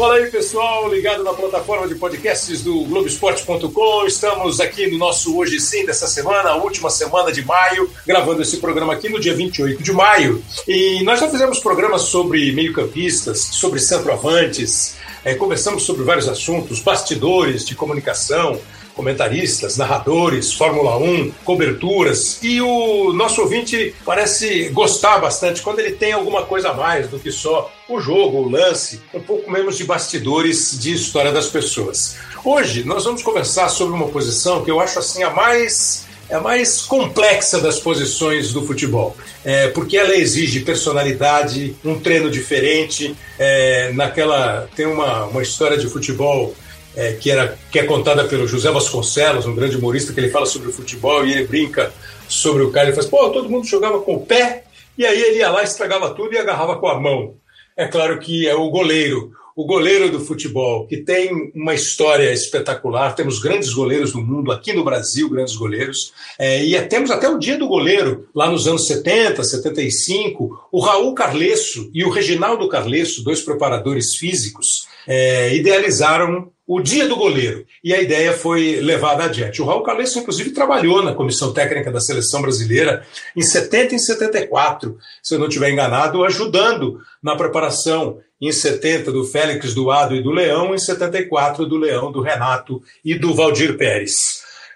Fala aí, pessoal, ligado na plataforma de podcasts do Globoesporte.com. Estamos aqui no nosso Hoje Sim dessa semana, a última semana de maio, gravando esse programa aqui no dia 28 de maio. E nós já fizemos programas sobre meio-campistas, sobre centroavantes, é, conversamos sobre vários assuntos, bastidores de comunicação, comentaristas, narradores, Fórmula 1, coberturas. E o nosso ouvinte parece gostar bastante quando ele tem alguma coisa a mais do que só o jogo, o lance, um pouco menos de bastidores de história das pessoas. Hoje nós vamos conversar sobre uma posição que eu acho assim a mais é a mais complexa das posições do futebol, é, porque ela exige personalidade, um treino diferente. É, naquela tem uma, uma história de futebol é, que, era, que é contada pelo José Vasconcelos, um grande humorista, que ele fala sobre o futebol e ele brinca sobre o cara. Ele fala assim, pô, todo mundo jogava com o pé e aí ele ia lá, estragava tudo e agarrava com a mão. É claro que é o goleiro, o goleiro do futebol, que tem uma história espetacular. Temos grandes goleiros no mundo, aqui no Brasil, grandes goleiros. É, e é, temos até o dia do goleiro, lá nos anos 70, 75. O Raul Carlesso e o Reginaldo Carlesso, dois preparadores físicos, é, idealizaram o dia do goleiro. E a ideia foi levada adiante. O Raul Carlesso, inclusive, trabalhou na comissão técnica da seleção brasileira em 70 e 74, se eu não estiver enganado, ajudando na preparação em 70 do Félix Doado e do Leão, em 74 do Leão, do Renato e do Valdir Pérez.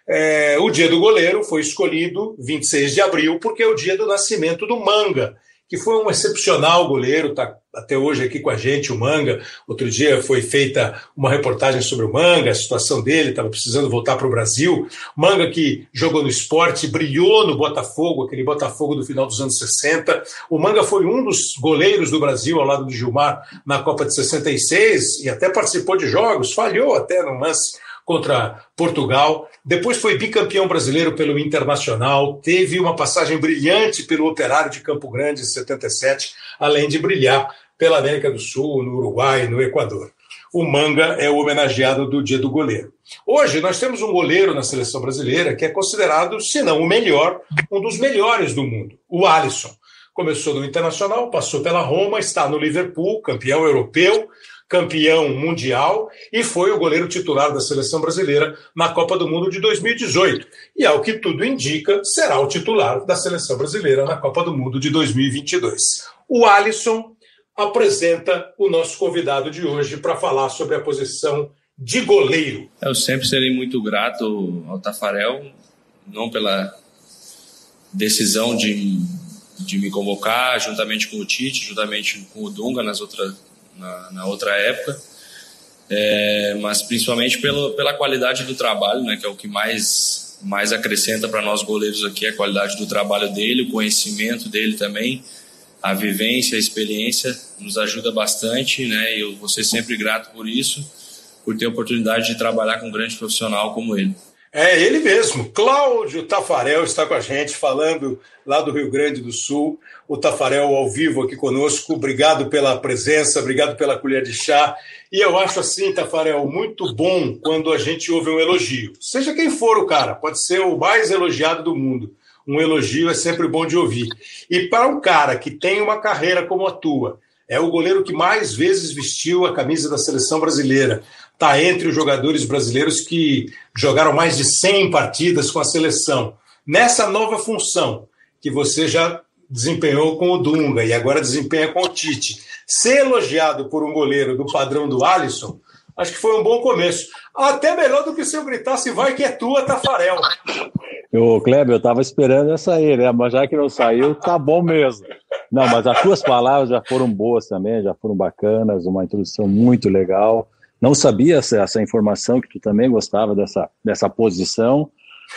É, o dia do goleiro foi escolhido 26 de abril, porque é o dia do nascimento do Manga, que foi um excepcional goleiro, está até hoje aqui com a gente, o Manga. Outro dia foi feita uma reportagem sobre o Manga, a situação dele, estava precisando voltar para o Brasil. Manga que jogou no esporte, brilhou no Botafogo, aquele Botafogo do final dos anos 60. O Manga foi um dos goleiros do Brasil ao lado do Gilmar na Copa de 66 e até participou de jogos, falhou até no lance contra Portugal. Depois foi bicampeão brasileiro pelo Internacional, teve uma passagem brilhante pelo Operário de Campo Grande em 77, além de brilhar pela América do Sul, no Uruguai, no Equador. O Manga é o homenageado do Dia do Goleiro. Hoje nós temos um goleiro na seleção brasileira que é considerado, se não o melhor, um dos melhores do mundo, o Alisson. Começou no Internacional, passou pela Roma, está no Liverpool, campeão europeu, campeão mundial e foi o goleiro titular da seleção brasileira na Copa do Mundo de 2018. E, ao que tudo indica, será o titular da seleção brasileira na Copa do Mundo de 2022. O Alisson apresenta o nosso convidado de hoje para falar sobre a posição de goleiro. Eu sempre serei muito grato ao Tafarel, não pela decisão de, de me convocar, juntamente com o Tite, juntamente com o Dunga nas outras na, na outra época, é, mas principalmente pelo, pela qualidade do trabalho, né, que é o que mais, mais acrescenta para nós goleiros aqui, a qualidade do trabalho dele, o conhecimento dele também, a vivência, a experiência, nos ajuda bastante, né, e eu vou ser sempre grato por isso, por ter a oportunidade de trabalhar com um grande profissional como ele. É ele mesmo, Cláudio Tafarel está com a gente, falando lá do Rio Grande do Sul. O Tafarel ao vivo aqui conosco. Obrigado pela presença, obrigado pela colher de chá. E eu acho assim, Tafarel, muito bom quando a gente ouve um elogio. Seja quem for o cara, pode ser o mais elogiado do mundo. Um elogio é sempre bom de ouvir. E para um cara que tem uma carreira como a tua, é o goleiro que mais vezes vestiu a camisa da seleção brasileira está entre os jogadores brasileiros que jogaram mais de 100 partidas com a seleção. Nessa nova função que você já desempenhou com o Dunga e agora desempenha com o Tite, ser elogiado por um goleiro do padrão do Alisson, acho que foi um bom começo. Até melhor do que se eu gritasse, vai que é tua, Tafarel. O Kleber, eu estava esperando essa aí, né? Mas já que não saiu, tá bom mesmo. Não, mas as tuas palavras já foram boas também, já foram bacanas, uma introdução muito legal. Não sabia essa, essa informação, que tu também gostava dessa, dessa posição.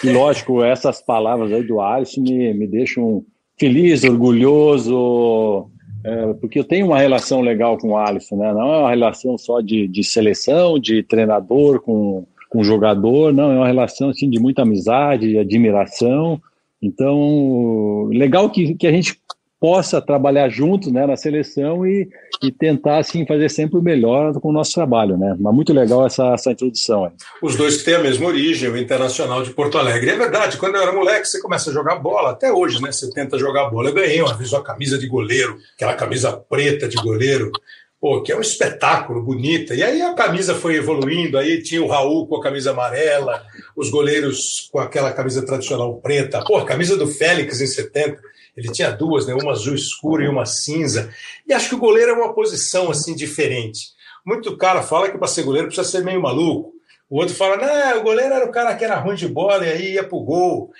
E, lógico, essas palavras aí do Alisson me, me deixam feliz, orgulhoso, é, porque eu tenho uma relação legal com o Alisson, né? Não é uma relação só de, de seleção, de treinador com, com jogador, não, é uma relação assim, de muita amizade, admiração. Então, legal que, que a gente possa trabalhar juntos né, na seleção e, e tentar assim fazer sempre o melhor com o nosso trabalho, né? Mas muito legal essa, essa introdução. Aí. Os dois que têm a mesma origem, o Internacional de Porto Alegre. É verdade, quando eu era moleque, você começa a jogar bola, até hoje, né? Você tenta jogar bola. Eu ganhei uma vez uma camisa de goleiro, aquela camisa preta de goleiro, pô, que é um espetáculo, bonita. E aí a camisa foi evoluindo, aí tinha o Raul com a camisa amarela, os goleiros com aquela camisa tradicional preta. Pô, a camisa do Félix em 70, ele tinha duas, né? Uma azul escura e uma cinza. E acho que o goleiro é uma posição assim diferente. Muito cara fala que para ser goleiro precisa ser meio maluco. O outro fala, não, o goleiro era o cara que era ruim de bola e aí ia pro gol. O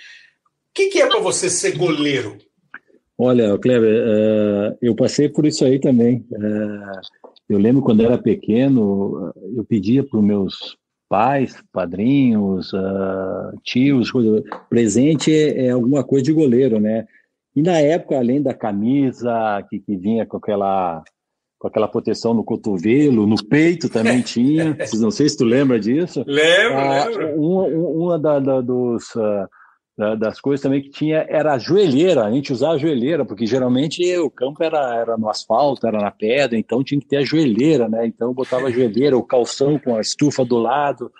que, que é para você ser goleiro? Olha, Kleber, uh, eu passei por isso aí também. Uh, eu lembro quando era pequeno, eu pedia para os meus pais, padrinhos, uh, tios, coisa, presente é, é, alguma coisa de goleiro, né? E na época, além da camisa que, que vinha com aquela com aquela proteção no cotovelo, no peito também tinha. Não sei se tu lembra disso. Lembro, ah, lembro. Uma, uma da, da, dos, uh, das coisas também que tinha era a joelheira, a gente usava a joelheira, porque geralmente o campo era, era no asfalto, era na pedra, então tinha que ter a joelheira, né? Então botava a joelheira, o calção com a estufa do lado.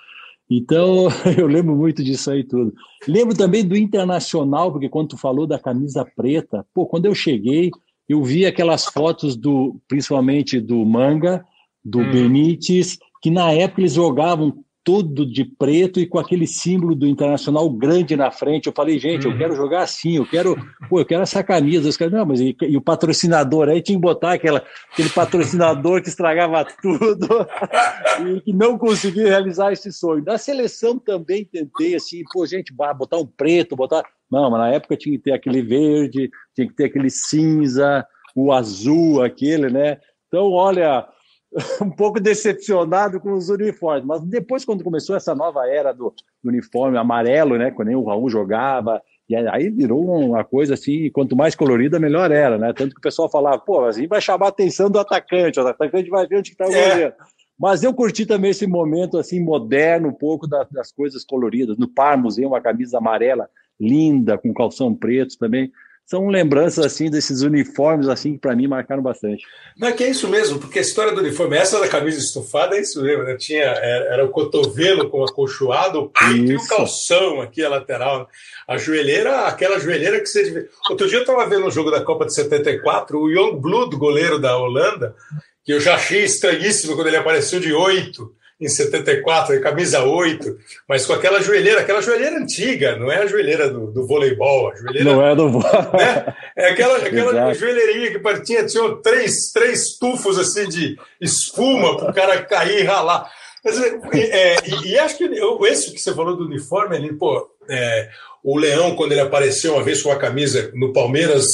Então eu lembro muito disso aí tudo. Lembro também do Internacional, porque quando tu falou da camisa preta, pô, quando eu cheguei, eu vi aquelas fotos do, principalmente do Manga, do hum. Benítez, que na época eles jogavam todo de preto e com aquele símbolo do Internacional grande na frente. Eu falei, gente, eu uhum. quero jogar assim, eu quero, pô, eu quero essa camisa. Os caras, não, mas e, e, o patrocinador aí tinha que botar aquela, aquele patrocinador que estragava tudo e que não conseguia realizar esse sonho. Da seleção também tentei, assim, pô, gente, botar um preto, botar. Não, mas na época tinha que ter aquele verde, tinha que ter aquele cinza, o azul, aquele, né? Então, olha, um pouco decepcionado com os uniformes. Mas depois, quando começou essa nova era do, do uniforme amarelo, né? Quando o Raul jogava, e aí virou uma coisa assim, quanto mais colorida, melhor era, né? Tanto que o pessoal falava, pô, assim vai chamar a atenção do atacante, o atacante vai ver onde está o é. goleiro. Mas eu curti também esse momento assim moderno, um pouco das, das coisas coloridas. No Parmos, uma camisa amarela linda, com calção preto também são lembranças assim desses uniformes assim que para mim marcaram bastante. Não é que é isso mesmo, porque a história do uniforme, essa da camisa estufada é isso mesmo, né? Tinha era, era o cotovelo com acolchoado, o peito e o calção aqui a lateral. A joelheira, aquela joelheira que você Outro dia eu estava vendo o um jogo da Copa de 74, o Young Blood, goleiro da Holanda, que eu já achei estranhíssimo quando ele apareceu de oito em 74, camisa 8, mas com aquela joelheira, aquela joelheira antiga, não é a joelheira do, do voleibol, a joelheira. Não é do né? É aquela, aquela joelheirinha que partia, tinha três, três tufos assim de espuma para o cara cair e ralar. Mas, é, e, e, acho que esse que você falou do uniforme ali, pô, é, o Leão, quando ele apareceu uma vez com a camisa no Palmeiras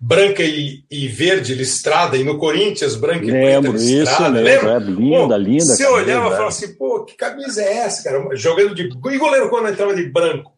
branca e, e verde listrada, e no Corinthians branca Lembro, e preta listrada. Isso, lembra? É, linda, pô, linda. Você olhava e falava assim, pô, que camisa é essa, cara? Jogando de. E goleiro quando entrava de branco?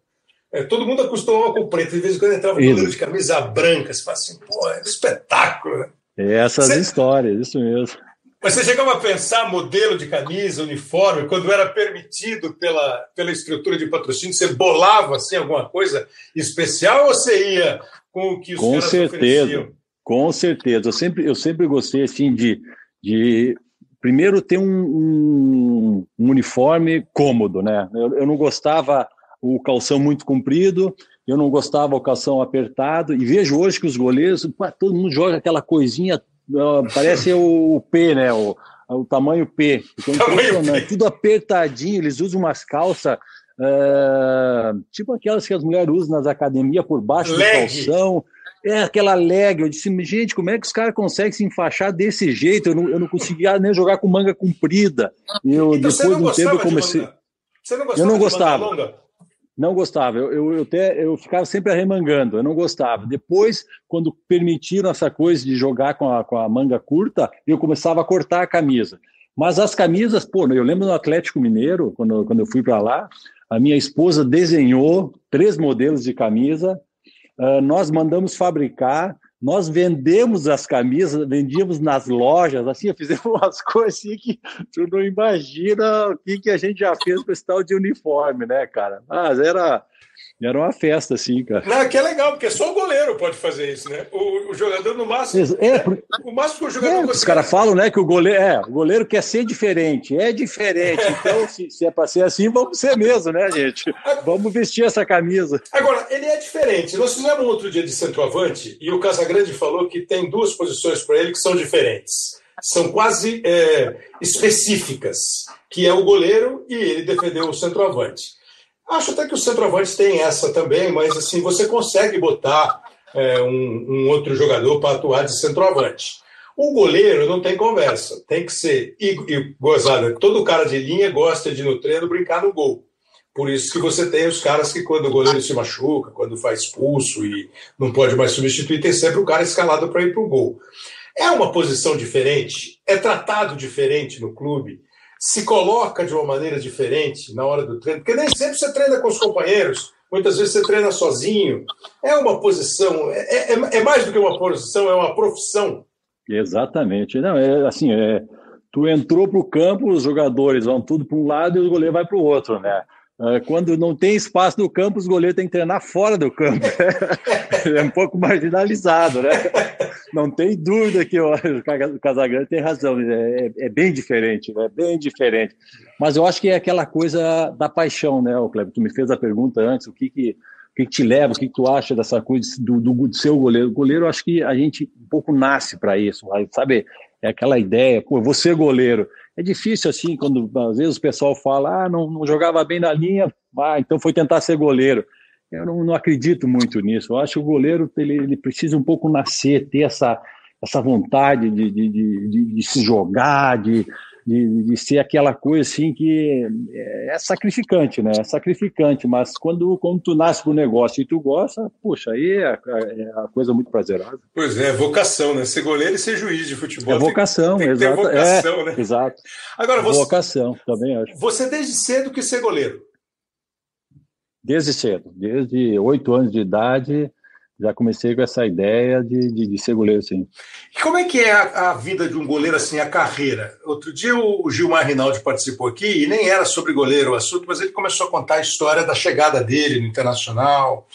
É, todo mundo acostumava com preto, de vez em quando entrava goleiro de camisa branca. Você fala assim, pô, é um espetáculo, né? Essas você... histórias, isso mesmo. Mas você chegava a pensar modelo de camisa, uniforme, quando era permitido pela, pela estrutura de patrocínio, você bolava assim, alguma coisa especial ou você ia com o que os com certeza, ofereciam? Com certeza. Eu sempre, eu sempre gostei assim de, de primeiro ter um, um, um uniforme cômodo, né? Eu, eu não gostava o calção muito comprido, eu não gostava o calção apertado, e vejo hoje que os goleiros, pá, todo mundo joga aquela coisinha parece o, P, né? O, o tamanho P. Tamanho Tudo apertadinho, eles usam umas calças. Uh, tipo aquelas que as mulheres usam nas academias por baixo leg. do calção. É aquela leg. Eu disse, gente, como é que os caras conseguem se enfaixar desse jeito? Eu não, eu não conseguia nem jogar com manga comprida. Eu, então, depois de um tempo, eu comecei. Você não gostava eu não gostava. Não gostava, eu, eu, eu, até, eu ficava sempre arremangando, eu não gostava. Depois, quando permitiram essa coisa de jogar com a, com a manga curta, eu começava a cortar a camisa. Mas as camisas, pô, eu lembro no Atlético Mineiro, quando, quando eu fui para lá, a minha esposa desenhou três modelos de camisa, uh, nós mandamos fabricar, nós vendemos as camisas, vendíamos nas lojas, assim, fizemos umas coisas assim que tu não imagina o que, que a gente já fez com esse tal de uniforme, né, cara? Mas era, era uma festa, assim, cara. Não, que é legal, porque só o goleiro pode fazer isso, né? O, o jogador, no máximo. É, né? O máximo que o jogador. É, os caras falam, né, que o goleiro, é, o goleiro quer ser diferente. É diferente. Então, se, se é para ser assim, vamos ser mesmo, né, gente? Vamos vestir essa camisa. Agora, ele é diferente. Nós fizemos outro dia de centroavante e o Casagrande falou que tem duas posições para ele que são diferentes. são quase é, específicas, que é o goleiro e ele defendeu o centroavante. Acho até que o centroavante tem essa também, mas assim você consegue botar é, um, um, outro jogador para atuar de centroavante. O goleiro não tem conversa, tem que ser e, e gozada. Todo cara de linha gosta de no treino brincar no gol. Por isso que você tem os caras que, quando o goleiro se machuca, quando faz expulso e não pode mais substituir, tem sempre o cara escalado para ir para o gol. É uma posição diferente, é tratado diferente no clube, se coloca de uma maneira diferente na hora do treino, porque nem sempre você treina com os companheiros, muitas vezes você treina sozinho. É uma posição, é, é, é mais do que uma posição, é uma profissão. Exatamente. Não, é assim, é, tu entrou para o campo, os jogadores vão tudo para um lado e o goleiro vai para o outro, né? É, quando não tem espaço no campo, os goleiros têm que treinar fora do campo. é um pouco marginalizado, né? Não tem dúvida que o Casagrande tem razão. É, é, bem diferente, é bem diferente. Mas eu acho que é aquela coisa da paixão, né, Cleber? Tu me fez a pergunta antes, o que que, o que, que te leva, o que, que tu acha dessa coisa do, do, do seu goleiro? O goleiro, acho que a gente um pouco nasce para isso, sabe? É aquela ideia, pô, você goleiro é difícil assim, quando às vezes o pessoal fala, ah, não, não jogava bem na linha, ah, então foi tentar ser goleiro. Eu não, não acredito muito nisso. Eu acho que o goleiro ele, ele precisa um pouco nascer, ter essa, essa vontade de, de, de, de se jogar, de, de, ser aquela coisa assim que é, é sacrificante, né? É sacrificante, mas quando, quando tu nasce pro negócio e tu gosta, puxa, aí é, é a coisa muito prazerosa. Pois é, vocação, né? Ser goleiro e ser juiz de futebol. É vocação, tem, tem exato. Vocação, é, né? Exato. Agora, você, vocação, também acho. Você desde cedo que ser goleiro? Desde cedo, desde oito anos de idade, já comecei com essa ideia de, de, de ser goleiro, sim. E como é que é a, a, vida de um goleiro, assim, a carreira? Outro dia o Gilmar Rinaldi participou aqui e nem era sobre goleiro o assunto, mas ele começou a contar a história da chegada dele no Internacional,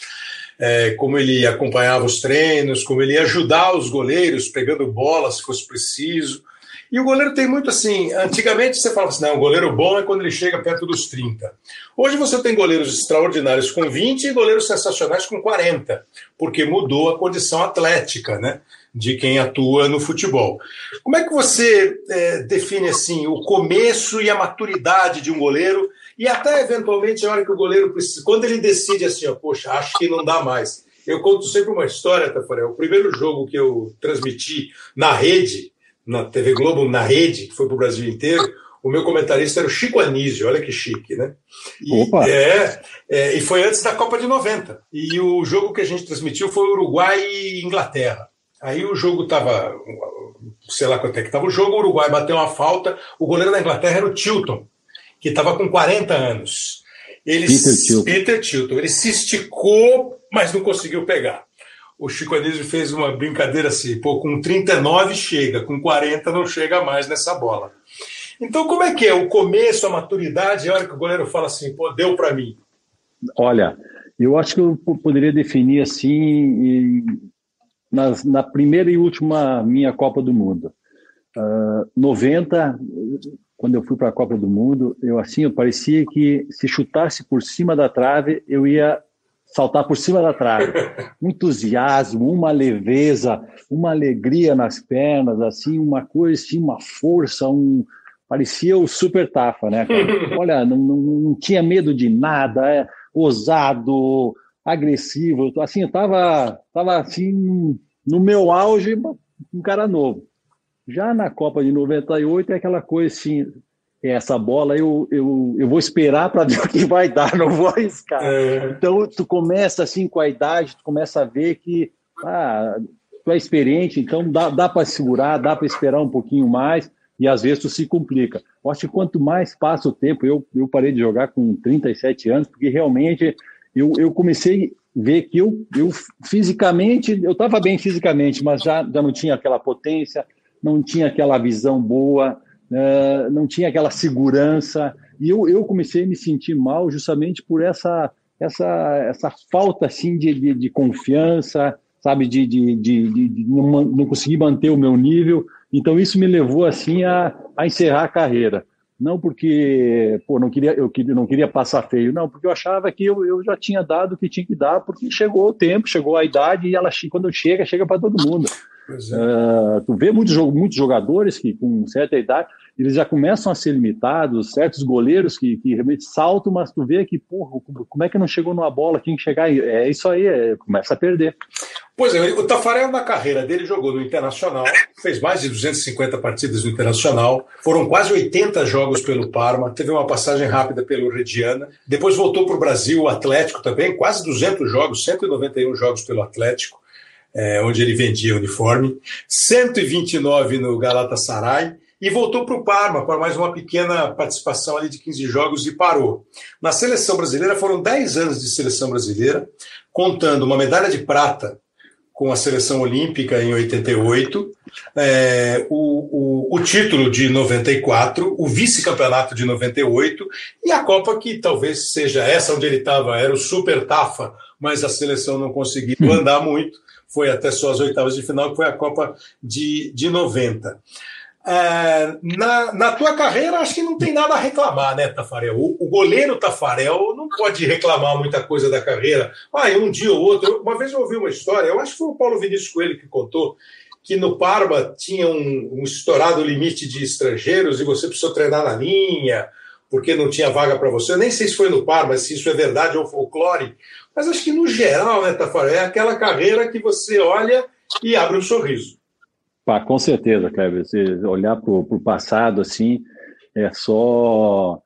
é, como ele acompanhava os treinos, como ele ia ajudar os goleiros pegando bola se fosse preciso. E o goleiro tem muito assim. Antigamente você falava assim: não, o goleiro bom é quando ele chega perto dos 30. Hoje você tem goleiros extraordinários com 20 e goleiros sensacionais com 40, porque mudou a condição atlética, né? De quem atua no futebol. Como é que você é, define assim o começo e a maturidade de um goleiro e até eventualmente a hora que o goleiro precisa, quando ele decide assim, ó, poxa, acho que não dá mais. Eu conto sempre uma história, Tafarel. O primeiro jogo que eu transmiti na rede, na TV Globo, na rede, que foi para o Brasil inteiro, o meu comentarista era o Chico Anísio, olha que chique, né? E, Opa. É, é, e foi antes da Copa de 90. E o jogo que a gente transmitiu foi Uruguai e Inglaterra. Aí o jogo estava, sei lá quanto é que estava o jogo, o Uruguai bateu uma falta, o goleiro da Inglaterra era o Tilton, que estava com 40 anos. Ele, Peter Tilton. Peter Tilton. Ele se esticou, mas não conseguiu pegar o Chico Anísio fez uma brincadeira assim, pô, com 39 chega, com 40 não chega mais nessa bola. Então, como é que é o começo, a maturidade, a hora que o goleiro fala assim, pô, deu para mim? Olha, eu acho que eu poderia definir assim na, na primeira e última minha Copa do Mundo. Uh, ah, 90, quando eu fui para a Copa do Mundo, eu assim, eu parecia que se chutasse por cima da trave, eu ia saltar por cima da trave. Um entusiasmo, uma leveza, uma alegria nas pernas, assim, uma coisa, assim, uma força, um parecia o super tafa, né? Cara? Olha, não, não, não, tinha medo de nada, é, ousado, agressivo, assim, eu tava, tava assim no meu auge, um cara novo. Já na Copa de 98 é aquela coisa assim, essa bola eu, eu, eu vou esperar para ver o que vai dar, não vou arriscar. É. Então, tu começa assim com a idade, tu começa a ver que ah, tu é experiente, então dá, dá para segurar, dá para esperar um pouquinho mais e às vezes tu se complica. Eu acho que quanto mais passa o tempo, eu, eu parei de jogar com 37 anos, porque realmente eu, eu comecei a ver que eu, eu fisicamente, eu estava bem fisicamente, mas já, já não tinha aquela potência, não tinha aquela visão boa, uh, não tinha aquela segurança. E eu, eu comecei a me sentir mal justamente por essa, essa, essa falta assim, de, de, de confiança, sabe, de, de, de, de não, não, conseguir manter o meu nível. Então isso me levou assim a, a encerrar a carreira. Não porque pô, não queria, eu não queria passar feio, não, porque eu achava que eu, eu já tinha dado o que tinha que dar, porque chegou o tempo, chegou a idade e ela quando chega, chega para todo mundo. É. Uh, tu vê muitos, muitos jogadores que, com certa idade, eles já começam a ser limitados, certos goleiros que, que realmente saltam, mas tu vê que, porra, como é que não chegou numa bola, quem chegar, é isso aí, é, começa a perder. Pois é, o Tafarel na carreira dele jogou no Internacional, fez mais de 250 partidas no Internacional, foram quase 80 jogos pelo Parma, teve uma passagem rápida pelo Rediana, depois voltou para o Brasil, o Atlético também, quase 200 jogos, 191 jogos pelo Atlético, é, onde ele vendia uniforme, 129 no Galatasaray, e voltou para o Parma para mais uma pequena participação ali de 15 jogos e parou. Na seleção brasileira foram 10 anos de seleção brasileira, contando uma medalha de prata com a seleção olímpica em 88, é, o, o, o, título de 94, o vice-campeonato de 98 e a Copa que talvez seja essa onde ele estava, era o Super Tafa, mas a seleção não conseguiu andar muito, foi até só as oitavas de final, que foi a Copa de, de 90. É, na, na tua carreira, acho que não tem nada a reclamar, né, Tafarel? O, o, goleiro Tafarel não pode reclamar muita coisa da carreira. Ah, um dia ou outro. Uma vez eu ouvi uma história, eu acho que foi o Paulo Vinícius Coelho que contou, que no Parma tinha um, um estourado limite de estrangeiros e você precisou treinar na linha, porque não tinha vaga para você. Eu nem sei se foi no Parma, se isso é verdade ou folclore, mas acho que no geral, né, Tafarel, é aquela carreira que você olha e abre um sorriso. Pá, com certeza, Kleber. Você olhar para o passado assim é só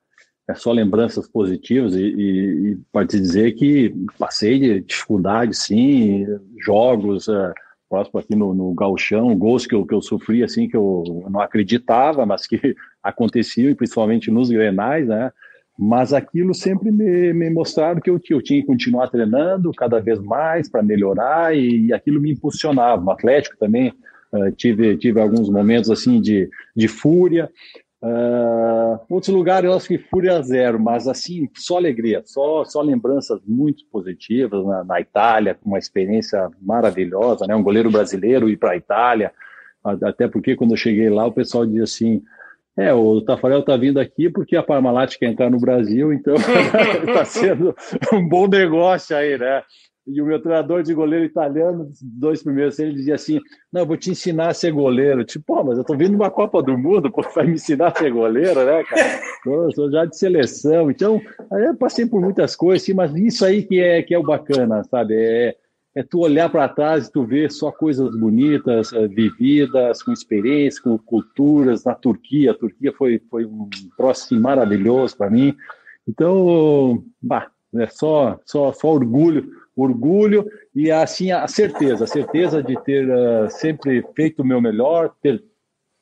é só lembranças positivas e, e, e dizer que passei de dificuldade, sim, jogos é, próximo aqui no, no gauchão, gols que eu, que eu sofri assim que eu não acreditava, mas que aconteciam, principalmente nos grenais, né? Mas aquilo sempre me, me mostraram que eu, que eu tinha que continuar treinando cada vez mais para melhorar e, e aquilo me impulsionava. O Atlético também Uh, tive, tive alguns momentos assim de, de fúria. Uh, outros lugares eu acho que fúria zero, mas assim, só alegria, só, só lembranças muito positivas na, na Itália, uma experiência maravilhosa, né? Um goleiro brasileiro ir para a Itália, até porque quando eu cheguei lá o pessoal dizia assim, é, o Tafarel está vindo aqui porque a Parmalat quer entrar no Brasil, então está sendo um bom negócio aí, né? E o meu treinador de goleiro italiano, dois primeiros, ele dizia assim: Não, vou te ensinar a ser goleiro. Tipo, pô, mas eu tô vindo uma Copa do Mundo, pô, vai me ensinar a ser goleiro, né, cara? Eu sou já de seleção. Então, eu passei por muitas coisas, sim, mas isso aí que é, que é o bacana, sabe? É, é tu olhar para trás e tu ver só coisas bonitas, eh, vividas, com experiência, com culturas. Na Turquia, a Turquia foi, foi um próximo maravilhoso para mim. Então, bah, é só, só, só orgulho orgulho e assim a certeza, a certeza de ter uh, sempre feito o meu melhor, ter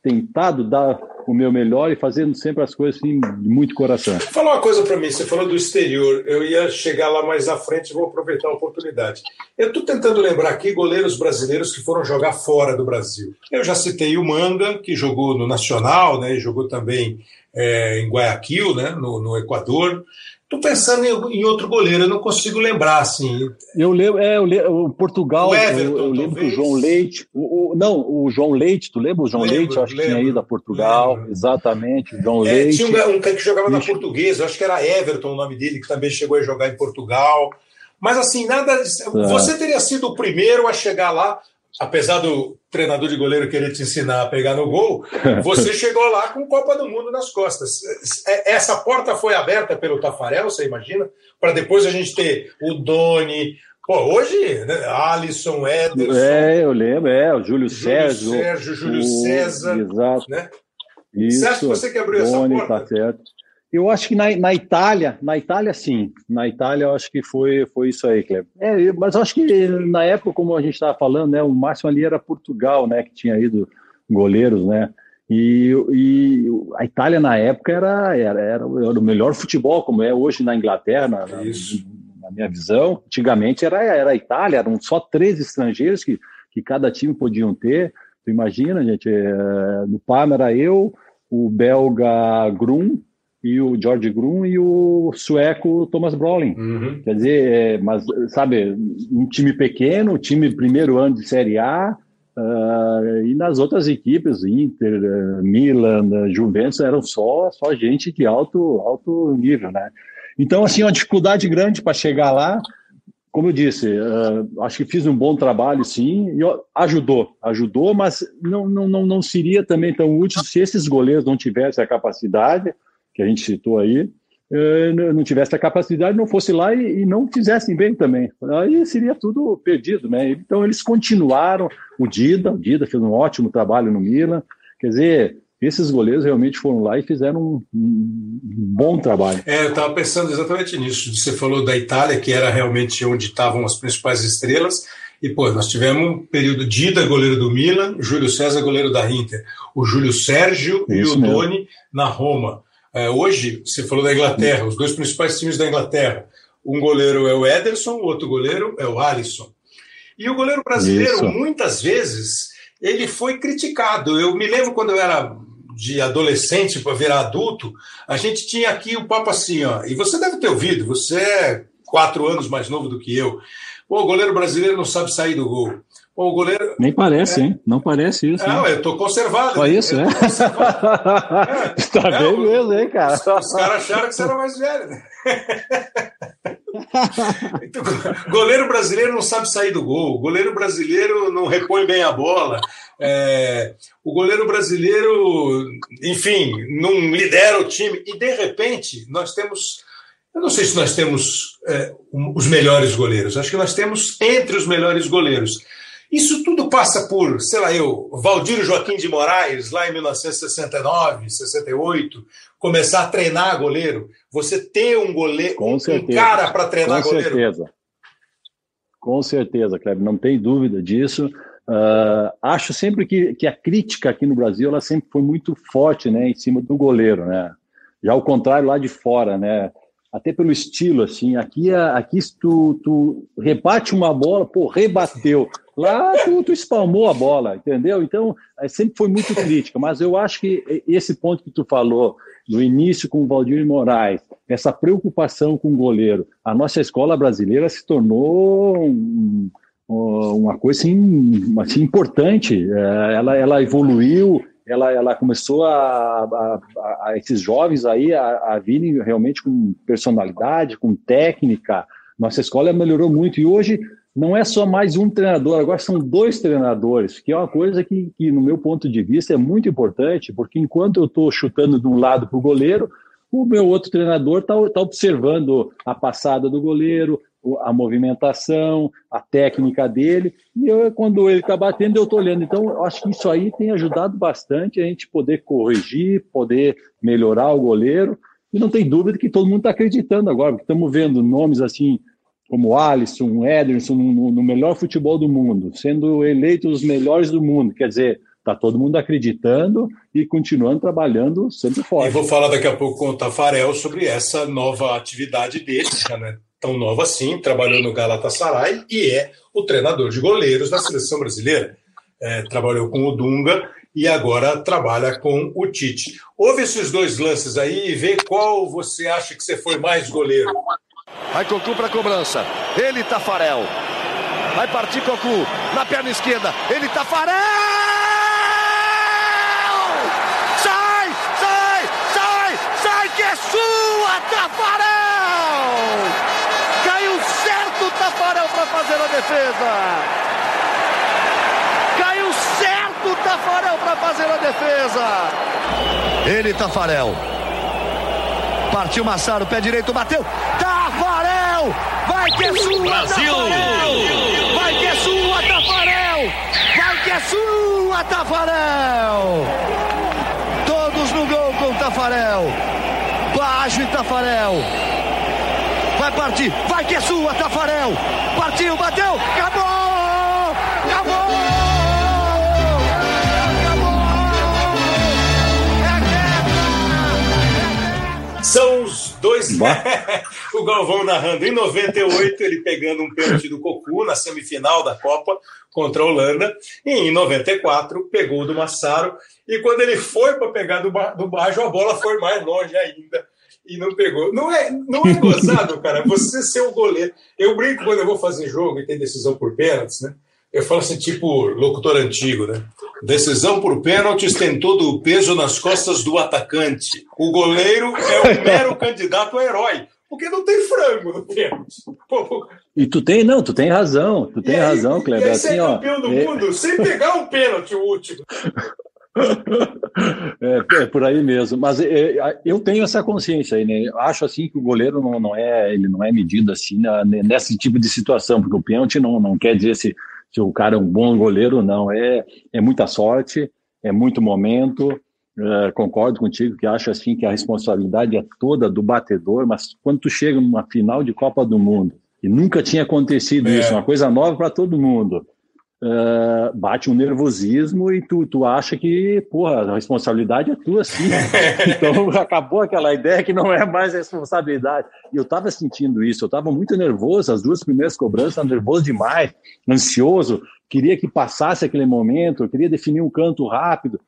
tentado dar o meu melhor e fazendo sempre as coisas assim, de muito coração. Fala uma coisa para mim, você falou do exterior, eu ia chegar lá mais à frente, vou aproveitar a oportunidade. Eu estou tentando lembrar aqui goleiros brasileiros que foram jogar fora do Brasil. Eu já citei o Manga, que jogou no Nacional, né, e jogou também é, em Guayaquil, né, no, no Equador. Estou pensando em, em, outro goleiro, eu não consigo lembrar, assim. Eu lembro, é, eu lembro, o Portugal, o Everton, eu, eu lembro que o João Leite, o, o, não, o João Leite, tu lembra o João lembro, Leite? Eu acho lembro, que tinha ido a Portugal, exatamente, o João é, Leite. Tinha um, um que jogava na portuguesa, acho que era Everton o nome dele, que também chegou a jogar em Portugal. Mas assim, nada. É. Você teria sido o primeiro a chegar lá apesar do treinador de goleiro querer te ensinar a pegar no gol, você chegou lá com Copa do Mundo nas costas. É, essa porta foi aberta pelo Tafarel, você imagina? Para depois a gente ter o Doni. Pô, hoje, né? Alisson, Ederson. É, eu lembro, é, o Júlio, Júlio César. Sérgio, Júlio o... César. Exato. Né? Isso, você acha que você que abriu Doni, essa porta? Tá certo. Eu acho que na, na Itália, na Itália sim, na Itália eu acho que foi, foi isso aí, Cleber. É, mas eu acho que na época, como a gente estava falando, né, o máximo ali era Portugal, né, que tinha ido goleiros, né, e, e a Itália na época era, era, era, era, o melhor futebol, como é hoje na Inglaterra, na, na, na minha visão. Antigamente era, era a Itália, eram só três estrangeiros que, que cada time podiam ter. Tu imagina, gente, é, no Parma era eu, o belga Grum, e o George Grum e o sueco Thomas Brolin. Uhum. Quer dizer, é, mas sabe, um time pequeno, time primeiro ano de Série A, uh, e nas outras equipes, Inter, uh, Milan, uh, Juventus, eram só, só gente de alto, alto nível, né? Então, assim, uma dificuldade grande para chegar lá, como eu disse, uh, acho que fiz um bom trabalho, sim, e ajudou, ajudou, mas não, não, não, não seria também tão útil se esses goleiros não tivessem a capacidade, que a gente citou aí, uh, não tivesse a capacidade, não fosse lá e, e, não fizessem bem também. Aí seria tudo perdido, né? Então eles continuaram, o Dida, o Dida fez um ótimo trabalho no Milan, quer dizer, esses goleiros realmente foram lá e fizeram um, um bom trabalho. É, eu estava pensando exatamente nisso. Você falou da Itália, que era realmente onde estavam as principais estrelas. E, pô, nós tivemos um período Dida, goleiro do Milan, Júlio César, goleiro da Inter, o Júlio Sérgio Isso e o mesmo. Doni na Roma. É, hoje, você falou da Inglaterra, os dois principais times da Inglaterra. Um goleiro é o Ederson, o outro goleiro é o Alisson. E o goleiro brasileiro, Isso. muitas vezes, ele foi criticado. Eu me lembro quando eu era de adolescente para virar adulto, a gente tinha aqui o papo assim, ó, e você deve ter ouvido, você é quatro anos mais novo do que eu. Pô, o goleiro brasileiro não sabe sair do gol. Pô, o goleiro. Nem parece, é... hein? Não parece isso. Não, eu tô conservado. Só isso, né? é, tá é, bem mesmo, hein, cara? Os, os caras acharam que você era mais velho, né? Então, goleiro brasileiro não sabe sair do gol, goleiro brasileiro não repõe bem a bola, é, o goleiro brasileiro, enfim, não lidera o time, e de repente nós temos. Eu não sei se nós temos é, os melhores goleiros, acho que nós temos entre os melhores goleiros. Isso tudo passa por, sei lá, eu, Valdir Joaquim de Moraes, lá em 1969, 68, começar a treinar goleiro. Você ter um goleiro, Com um cara para treinar Com goleiro. Com certeza. Com certeza, Kleber, não tem dúvida disso. Uh, acho sempre que, que a crítica aqui no Brasil ela sempre foi muito forte né, em cima do goleiro, né? Já ao contrário lá de fora, né? Até pelo estilo, assim, aqui, aqui tu, tu rebate uma bola, pô, rebateu. Lá tu, tu espalmou a bola, entendeu? Então, é, sempre foi muito crítica, mas eu acho que esse ponto que tu falou, no início com o Valdir Moraes, essa preocupação com o goleiro, a nossa escola brasileira se tornou um, uma coisa assim, assim importante. É, ela, ela evoluiu, ela, ela começou a, a, a esses jovens aí a, a virem realmente com personalidade, com técnica. Nossa escola melhorou muito e hoje não é só mais um treinador, agora são dois treinadores, que é uma coisa que, que no meu ponto de vista, é muito importante, porque enquanto eu estou chutando de um lado para o goleiro, o meu outro treinador está tá observando a passada do goleiro, a movimentação, a técnica dele, e eu, quando ele está batendo, eu estou olhando. Então, eu acho que isso aí tem ajudado bastante a gente poder corrigir, poder melhorar o goleiro, e não tem dúvida que todo mundo está acreditando agora, porque estamos vendo nomes assim como Alisson, Ederson, no, no melhor futebol do mundo, sendo eleitos os melhores do mundo. Quer dizer, está todo mundo acreditando e continuando trabalhando sempre forte. E vou falar daqui a pouco com o Tafarel sobre essa nova atividade dele, né? Tão nova assim, trabalhou no Galatasaray e é o treinador de goleiros da seleção brasileira. É, trabalhou com o Dunga e agora trabalha com o Tite. Ouve esses dois lances aí e vê qual você acha que você foi mais goleiro. Vai Cocu para cobrança. Ele Tafarel. Vai partir Cocu na perna esquerda. Ele Tafarel! Sai, sai, sai, sai que é sua, Tafarel! Para fazer a defesa. Caiu certo Tafarel para fazer a defesa. Ele Tafarel. Partiu Massaro, pé direito, bateu. Tafarel! Vai que é sua, Brasil! Tafarel! Vai que é sua, Tafarel! Vai que é sua, Tafarel! Todos no gol com Tafarel. Baixo e Tafarel. Vai partir, vai que é sua, Tafarel! Partiu, bateu, acabou! Acabou! São os dois. o Galvão narrando em 98, ele pegando um pênalti do Cocu na semifinal da Copa contra a Holanda. E em 94, pegou o do Massaro. E quando ele foi para pegar do, do Bajo, a bola foi mais longe ainda. E não pegou. Não é, não é gozado, cara, você ser o goleiro. Eu brinco quando eu vou fazer jogo e tem decisão por pênaltis, né? Eu falo assim, tipo locutor antigo, né? Decisão por pênaltis tem todo o peso nas costas do atacante. O goleiro é o mero candidato a herói, porque não tem frango no pênalti. E tu tem, não, tu tem razão, tu tem aí, razão, Kleber. E aí, assim, é campeão ó, do é... mundo sem pegar um pênalti o último. É, é, por aí mesmo, mas é, eu tenho essa consciência aí, né? Acho assim que o goleiro não, não é ele não é medido assim na, nesse tipo de situação, porque o pênalti não, não quer dizer se, se o cara é um bom goleiro, não é é muita sorte, é muito momento. É, concordo contigo que acho assim que a responsabilidade é toda do batedor, mas quando tu chega numa final de Copa do Mundo e nunca tinha acontecido é. isso, uma coisa nova para todo mundo uh, bate um nervosismo e tu, tu acha que, porra, a responsabilidade é tua, sim. então acabou aquela ideia que não é mais responsabilidade. E eu estava sentindo isso, eu estava muito nervoso, as duas primeiras cobranças, nervoso demais, ansioso, queria que passasse aquele momento, queria definir um canto rápido.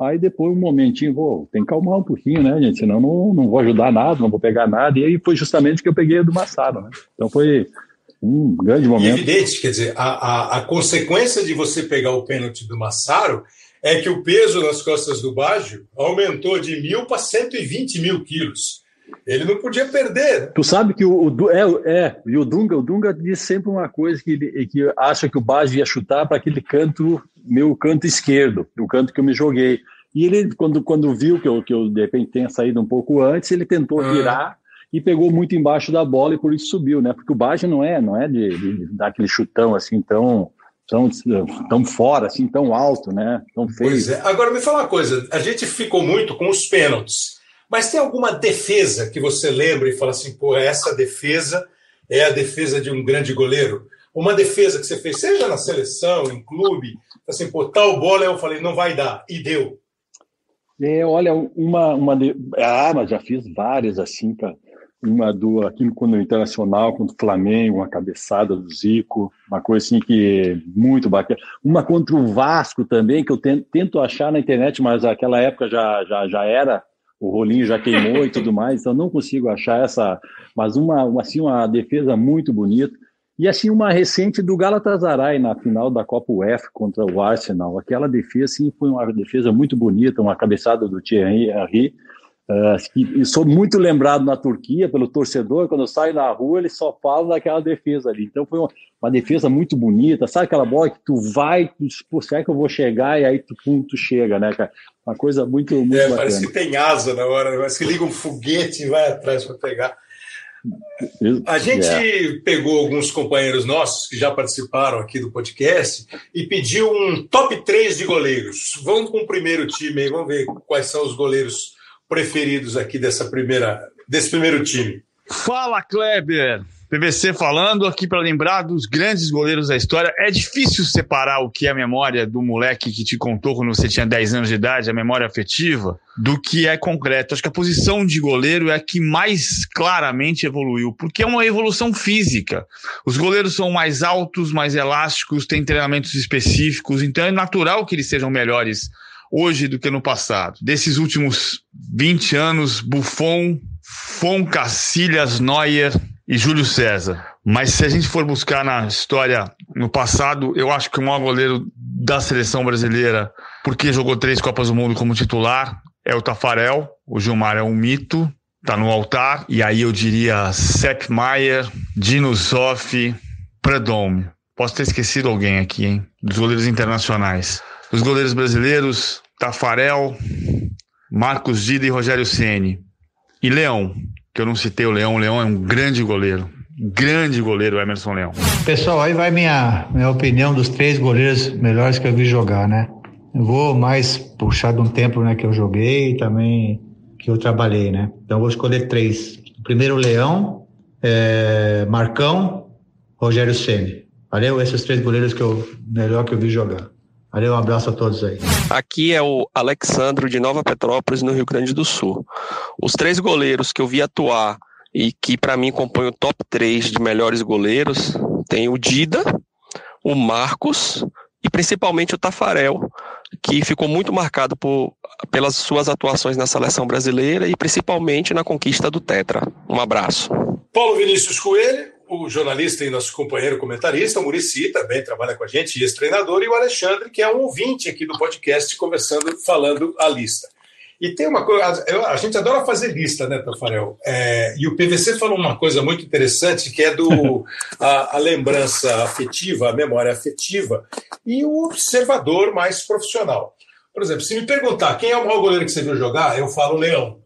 Aí depois um momentinho, vou, tem que calmar um pouquinho, né, gente? Senão não, não vou ajudar nada, não vou pegar nada. E aí foi justamente que eu peguei do Massaro, né? Então foi, um grande momento. E evidente, quer dizer, a, a, a, consequência de você pegar o pênalti do Massaro é que o peso nas costas do Baggio aumentou de mil para 120 mil quilos. Ele não podia perder. Né? Tu sabe que o, o é, é, e o Dunga, o Dunga diz sempre uma coisa que ele que acha que o Baggio ia chutar para aquele canto, meu canto esquerdo, o canto que eu me joguei. E ele, quando, quando viu que eu, que eu de repente tenha saído um pouco antes, ele tentou ah. virar e pegou muito embaixo da bola e por isso subiu, né? Porque o Baggio não é, não é de, de, de dar aquele chutão assim tão, tão, tão fora, assim, tão alto, né? Tão feio. Pois é. Agora me fala uma coisa, a gente ficou muito com os pênaltis, mas tem alguma defesa que você lembra e fala assim, pô, essa defesa é a defesa de um grande goleiro? Uma defesa que você fez, seja na seleção, em clube, assim, pô, tal bola eu falei, não vai dar, e deu. É, olha, uma, uma de... ah, mas já fiz várias assim, cara uma do aqui no Internacional contra o Flamengo, uma cabeçada do Zico, uma coisa assim que muito bacana. Uma contra o Vasco também, que eu tento, tento achar na internet, mas aquela época já, já, já era, o rolinho já queimou e tudo mais, então não consigo achar essa, mas uma, uma, assim, uma defesa muito bonita. E assim, uma recente do Galatasaray na final da Copa UEFA contra o Arsenal. Aquela defesa assim, foi uma defesa muito bonita, uma cabeçada do Thierry Henry Uh, sou muito lembrado na Turquia pelo torcedor, quando eu saio na rua, ele só fala daquela defesa ali. Então foi uma, uma defesa muito bonita, sabe aquela bola que tu vai, tu, será que eu vou chegar? E aí tu, pum, tu chega, né, cara? Uma coisa muito, muito é, bacana. Parece que tem asa na hora, parece que liga um foguete e vai atrás para pegar. A gente é. pegou alguns companheiros nossos que já participaram aqui do podcast e pediu um top 3 de goleiros. Vamos com o primeiro time aí, vamos ver quais são os goleiros preferidos aqui dessa primeira, desse primeiro time? Fala, Kleber! PVC falando aqui para lembrar dos grandes goleiros da história. É difícil separar o que é a memória do moleque que te contou quando você tinha 10 anos de idade, a memória afetiva, do que é concreto. Acho que a posição de goleiro é a que mais claramente evoluiu, porque é uma evolução física. Os goleiros são mais altos, mais elásticos, têm treinamentos específicos, então é natural que eles sejam melhores hoje do que no passado. Desses últimos 20 anos, Buffon, Fon, Cacilhas, Neuer e Júlio César. Mas se a gente for buscar na história no passado, eu acho que o maior goleiro da seleção brasileira, porque jogou três Copas do Mundo como titular, é o Tafarel. O Gilmar é um mito, tá no altar. E aí eu diria Sepp Maier, Dino Zoff, Predome. Posso ter esquecido alguém aqui, hein? Dos goleiros internacionais. Os goleiros brasileiros, Tafarel, Marcos Dida e Rogério Ceni. E Leão, que eu não citei o Leão, o Leão é um grande goleiro. Grande goleiro, Emerson Leão. Pessoal, aí vai minha, minha opinião dos três goleiros melhores que eu vi jogar, né? Eu vou mais puxar de um tempo né, que eu joguei e também que eu trabalhei, né? Então vou escolher três. Primeiro, Leão, é, Marcão, Rogério Ceni. Valeu? Esses três goleiros que eu melhor que eu vi jogar. Valeu, um abraço a todos aí. Aqui é o Alexandro de Nova Petrópolis, no Rio Grande do Sul. Os três goleiros que eu vi atuar e que para mim compõem o top 3 de melhores goleiros, tem o Dida, o Marcos e principalmente o Tafarel, que ficou muito marcado por, pelas suas atuações na seleção brasileira e principalmente na conquista do Tetra. Um abraço. Paulo Vinícius Coelho o jornalista e nosso companheiro comentarista, o Murici, também trabalha com a gente, ex-treinador, e o Alexandre, que é um ouvinte aqui do podcast, conversando, falando a lista. E tem uma coisa, a gente adora fazer lista, né, Tafarel? É, e o PVC falou uma coisa muito interessante, que é do a, a, lembrança afetiva, a memória afetiva, e o observador mais profissional. Por exemplo, se me perguntar quem é o maior goleiro que você viu jogar, eu falo Leão.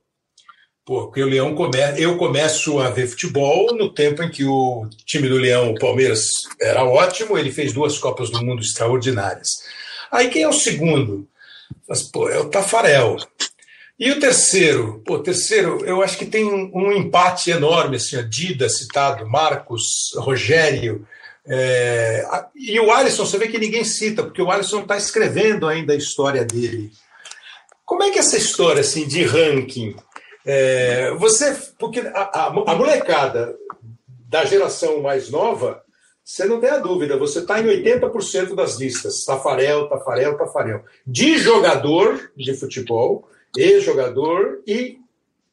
Porque o Leão come... eu começo a ver futebol no tempo em que o time do Leão, o Palmeiras, era ótimo, ele fez duas Copas do Mundo extraordinárias. Aí quem é o segundo? Mas, pô, é o Tafarel. E o terceiro? Pô, terceiro, eu acho que tem um, empate enorme, assim, a Dida citado, Marcos, Rogério. É... e o Alisson, você vê que ninguém cita, porque o Alisson está escrevendo ainda a história dele. Como é que é essa história assim de ranking? É, você, porque a, a, a, molecada da geração mais nova, você não tem a dúvida, você está em 80% das listas. Tafarel, Tafarel, Tafarel. De jogador de futebol ex-jogador e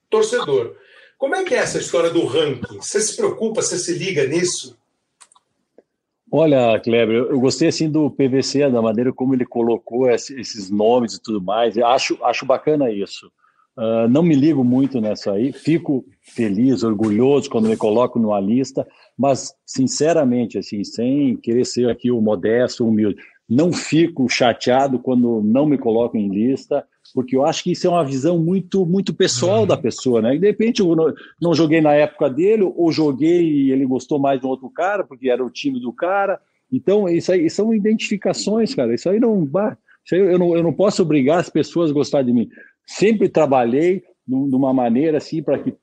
torcedor. Como é que é essa história do ranking? Você se preocupa, você se liga nisso? Olha, Kleber, eu gostei assim do PVC, da maneira como ele colocou esses nomes e tudo mais. Eu acho, acho bacana isso. Uh, não me ligo muito nessa aí, fico feliz, orgulhoso quando me coloco numa lista, mas sinceramente, assim, sem querer ser aqui o modesto, o humilde, não fico chateado quando não me colocam em lista porque eu acho que isso é uma visão muito muito pessoal uhum. da pessoa, né? E de repente eu não, não, joguei na época dele, ou joguei e ele gostou mais de um outro cara, porque era o time do cara. Então, isso aí são identificações, cara. Isso aí não. Isso aí eu, não eu não posso obrigar as pessoas a gostar de mim. Sempre trabalhei de uma maneira assim para que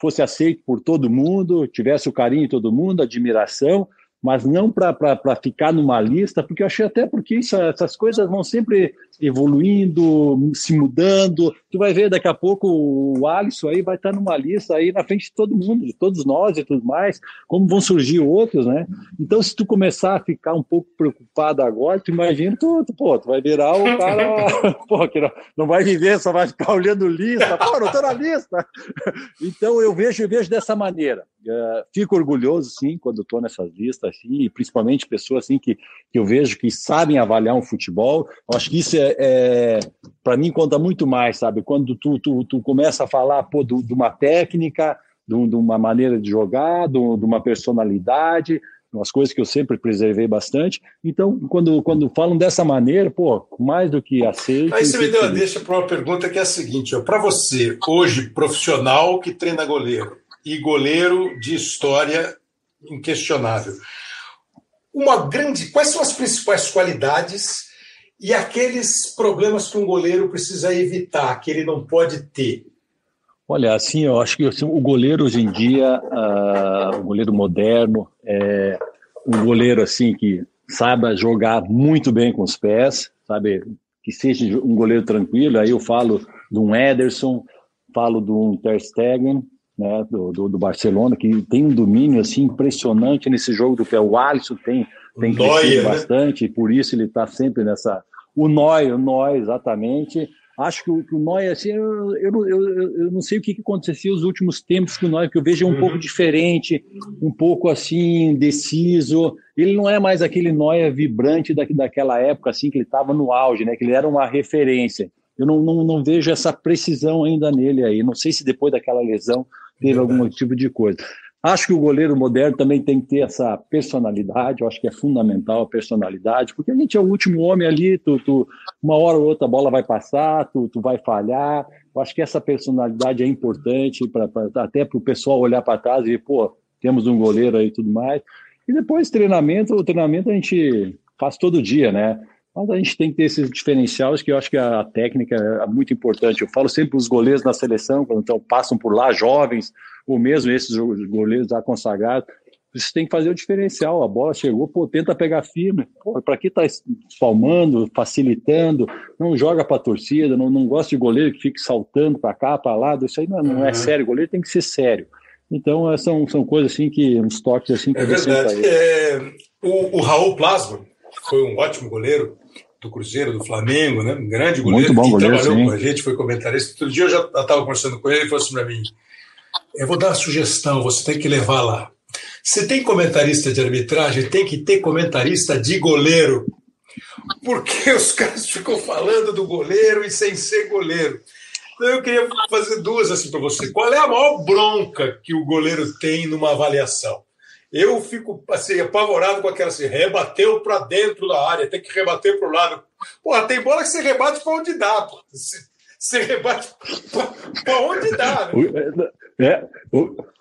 fosse aceito por todo mundo, tivesse o carinho de todo mundo, admiração, mas não para ficar numa lista, porque eu achei até porque isso, essas coisas vão sempre evoluindo, se mudando. Tu vai ver daqui a pouco o Alisson aí vai estar numa lista aí na frente de todo mundo, de todos nós e tudo mais, como vão surgir outros, né? Então, se tu começar a ficar um pouco preocupado agora, tu imagina, tu, tu, pô, tu vai virar o cara, pô, que não, não vai viver, só vai ficar olhando lista, pô, não tô na lista. Então, eu vejo, eu vejo dessa maneira. Uh, fico orgulhoso, sim, quando estou nessas listas, assim, principalmente pessoas assim que, que eu vejo que sabem avaliar um futebol. Eu acho que isso é, é para mim conta muito mais, sabe? Quando tu, tu, tu começa a falar pô, do, de uma técnica, de, de, uma maneira de jogar, de, de uma personalidade, umas coisas que eu sempre preservei bastante. Então, quando, quando falam dessa maneira, pô, mais do que aceito. Aí você me deu a deixa para uma pergunta que é a seguinte: para você, hoje, profissional que treina goleiro e goleiro de história inquestionável, uma grande. Quais são as principais qualidades e aqueles problemas que um goleiro precisa evitar, que ele não pode ter? Olha, assim, eu acho que assim, o goleiro hoje em dia, uh, o goleiro moderno, é um goleiro assim que saiba jogar muito bem com os pés, sabe, que seja um goleiro tranquilo. Aí eu falo de um Ederson, falo de um Ter Stegen, né, do, do, do, Barcelona, que tem um domínio assim impressionante nesse jogo do pé. O Alisson tem tem crescido né? bastante, e por isso ele está sempre nessa. O Noi, o Noi, exatamente. Acho que o, que o Noi, assim, eu, eu, eu, eu, não sei o que, que acontecia nos últimos tempos que o Noi, que eu vejo é um uhum. pouco diferente, um pouco assim, indeciso. Ele não é mais aquele Noia vibrante da, daquela época, assim, que ele estava no auge, né? Que ele era uma referência. Eu não, não, não vejo essa precisão ainda nele aí. Não sei se depois daquela lesão teve algum tipo de coisa. Acho que o goleiro moderno também tem que ter essa personalidade, eu acho que é fundamental a personalidade, porque a gente é o último homem ali, tu, tu uma hora ou outra a bola vai passar, tu, tu vai falhar. Eu acho que essa personalidade é importante pra, pra até para o pessoal olhar para trás e pô, temos um goleiro aí e tudo mais. E depois treinamento, o treinamento a gente faz todo dia, né? Mas a gente tem que ter esses diferenciais que eu acho que a técnica é muito importante. Eu falo sempre os goleiros na seleção, quando então, passam por lá, jovens, ou mesmo esses goleiros já consagrados, você tem que fazer o diferencial. A bola chegou, pô, tenta pegar firme. Para que tá espalmando, facilitando? Não joga para a torcida, não, não gosta de goleiro que fique saltando para cá, para lá. Isso aí não, não é uhum. sério. O goleiro tem que ser sério. Então, são, são coisas assim que, uns toques assim que É verdade. É, o, o Raul Plasma foi um ótimo goleiro, do Cruzeiro, do Flamengo, né? Um grande goleiro. Muito bom goleiro, trabalhou sim. com a gente, foi comentarista. Outro dia eu já estava conversando com ele e falou assim para mim: Eu vou dar uma sugestão, você tem que levar lá. Se tem comentarista de arbitragem, tem que ter comentarista de goleiro. Porque os caras ficam falando do goleiro e sem ser goleiro. Então eu queria fazer duas assim para você. Qual é a maior bronca que o goleiro tem numa avaliação? Eu fico assim, apavorado com aquela assim, rebateu para dentro da área, tem que rebater para o lado. Porra, tem bola que você rebate para onde dá. Você, rebate para onde dá. Né? É,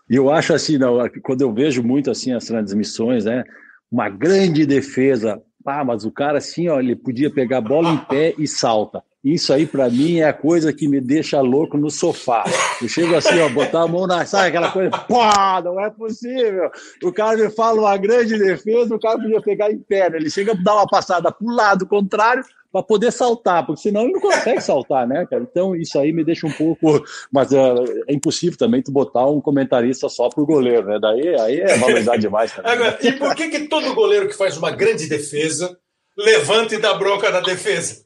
eu acho assim, não, quando eu vejo muito assim as transmissões, né? Uma grande defesa, ah, mas o cara assim, ó, ele podia pegar a bola em pé e salta. Isso aí, para mim, é a coisa que me deixa louco no sofá. Eu chego assim, ó, botar a mão na. Sabe aquela coisa? Pô, não é possível. O cara me fala uma grande defesa, o cara podia pegar em pé. Né? Ele chega a dar uma passada para o lado contrário para poder saltar, porque senão ele não consegue saltar, né, cara? Então, isso aí me deixa um pouco. Mas uh, é impossível também tu botar um comentarista só pro goleiro, né? Daí aí é valorizar demais também. Agora, né? e por que, que todo goleiro que faz uma grande defesa levanta e dá bronca na defesa?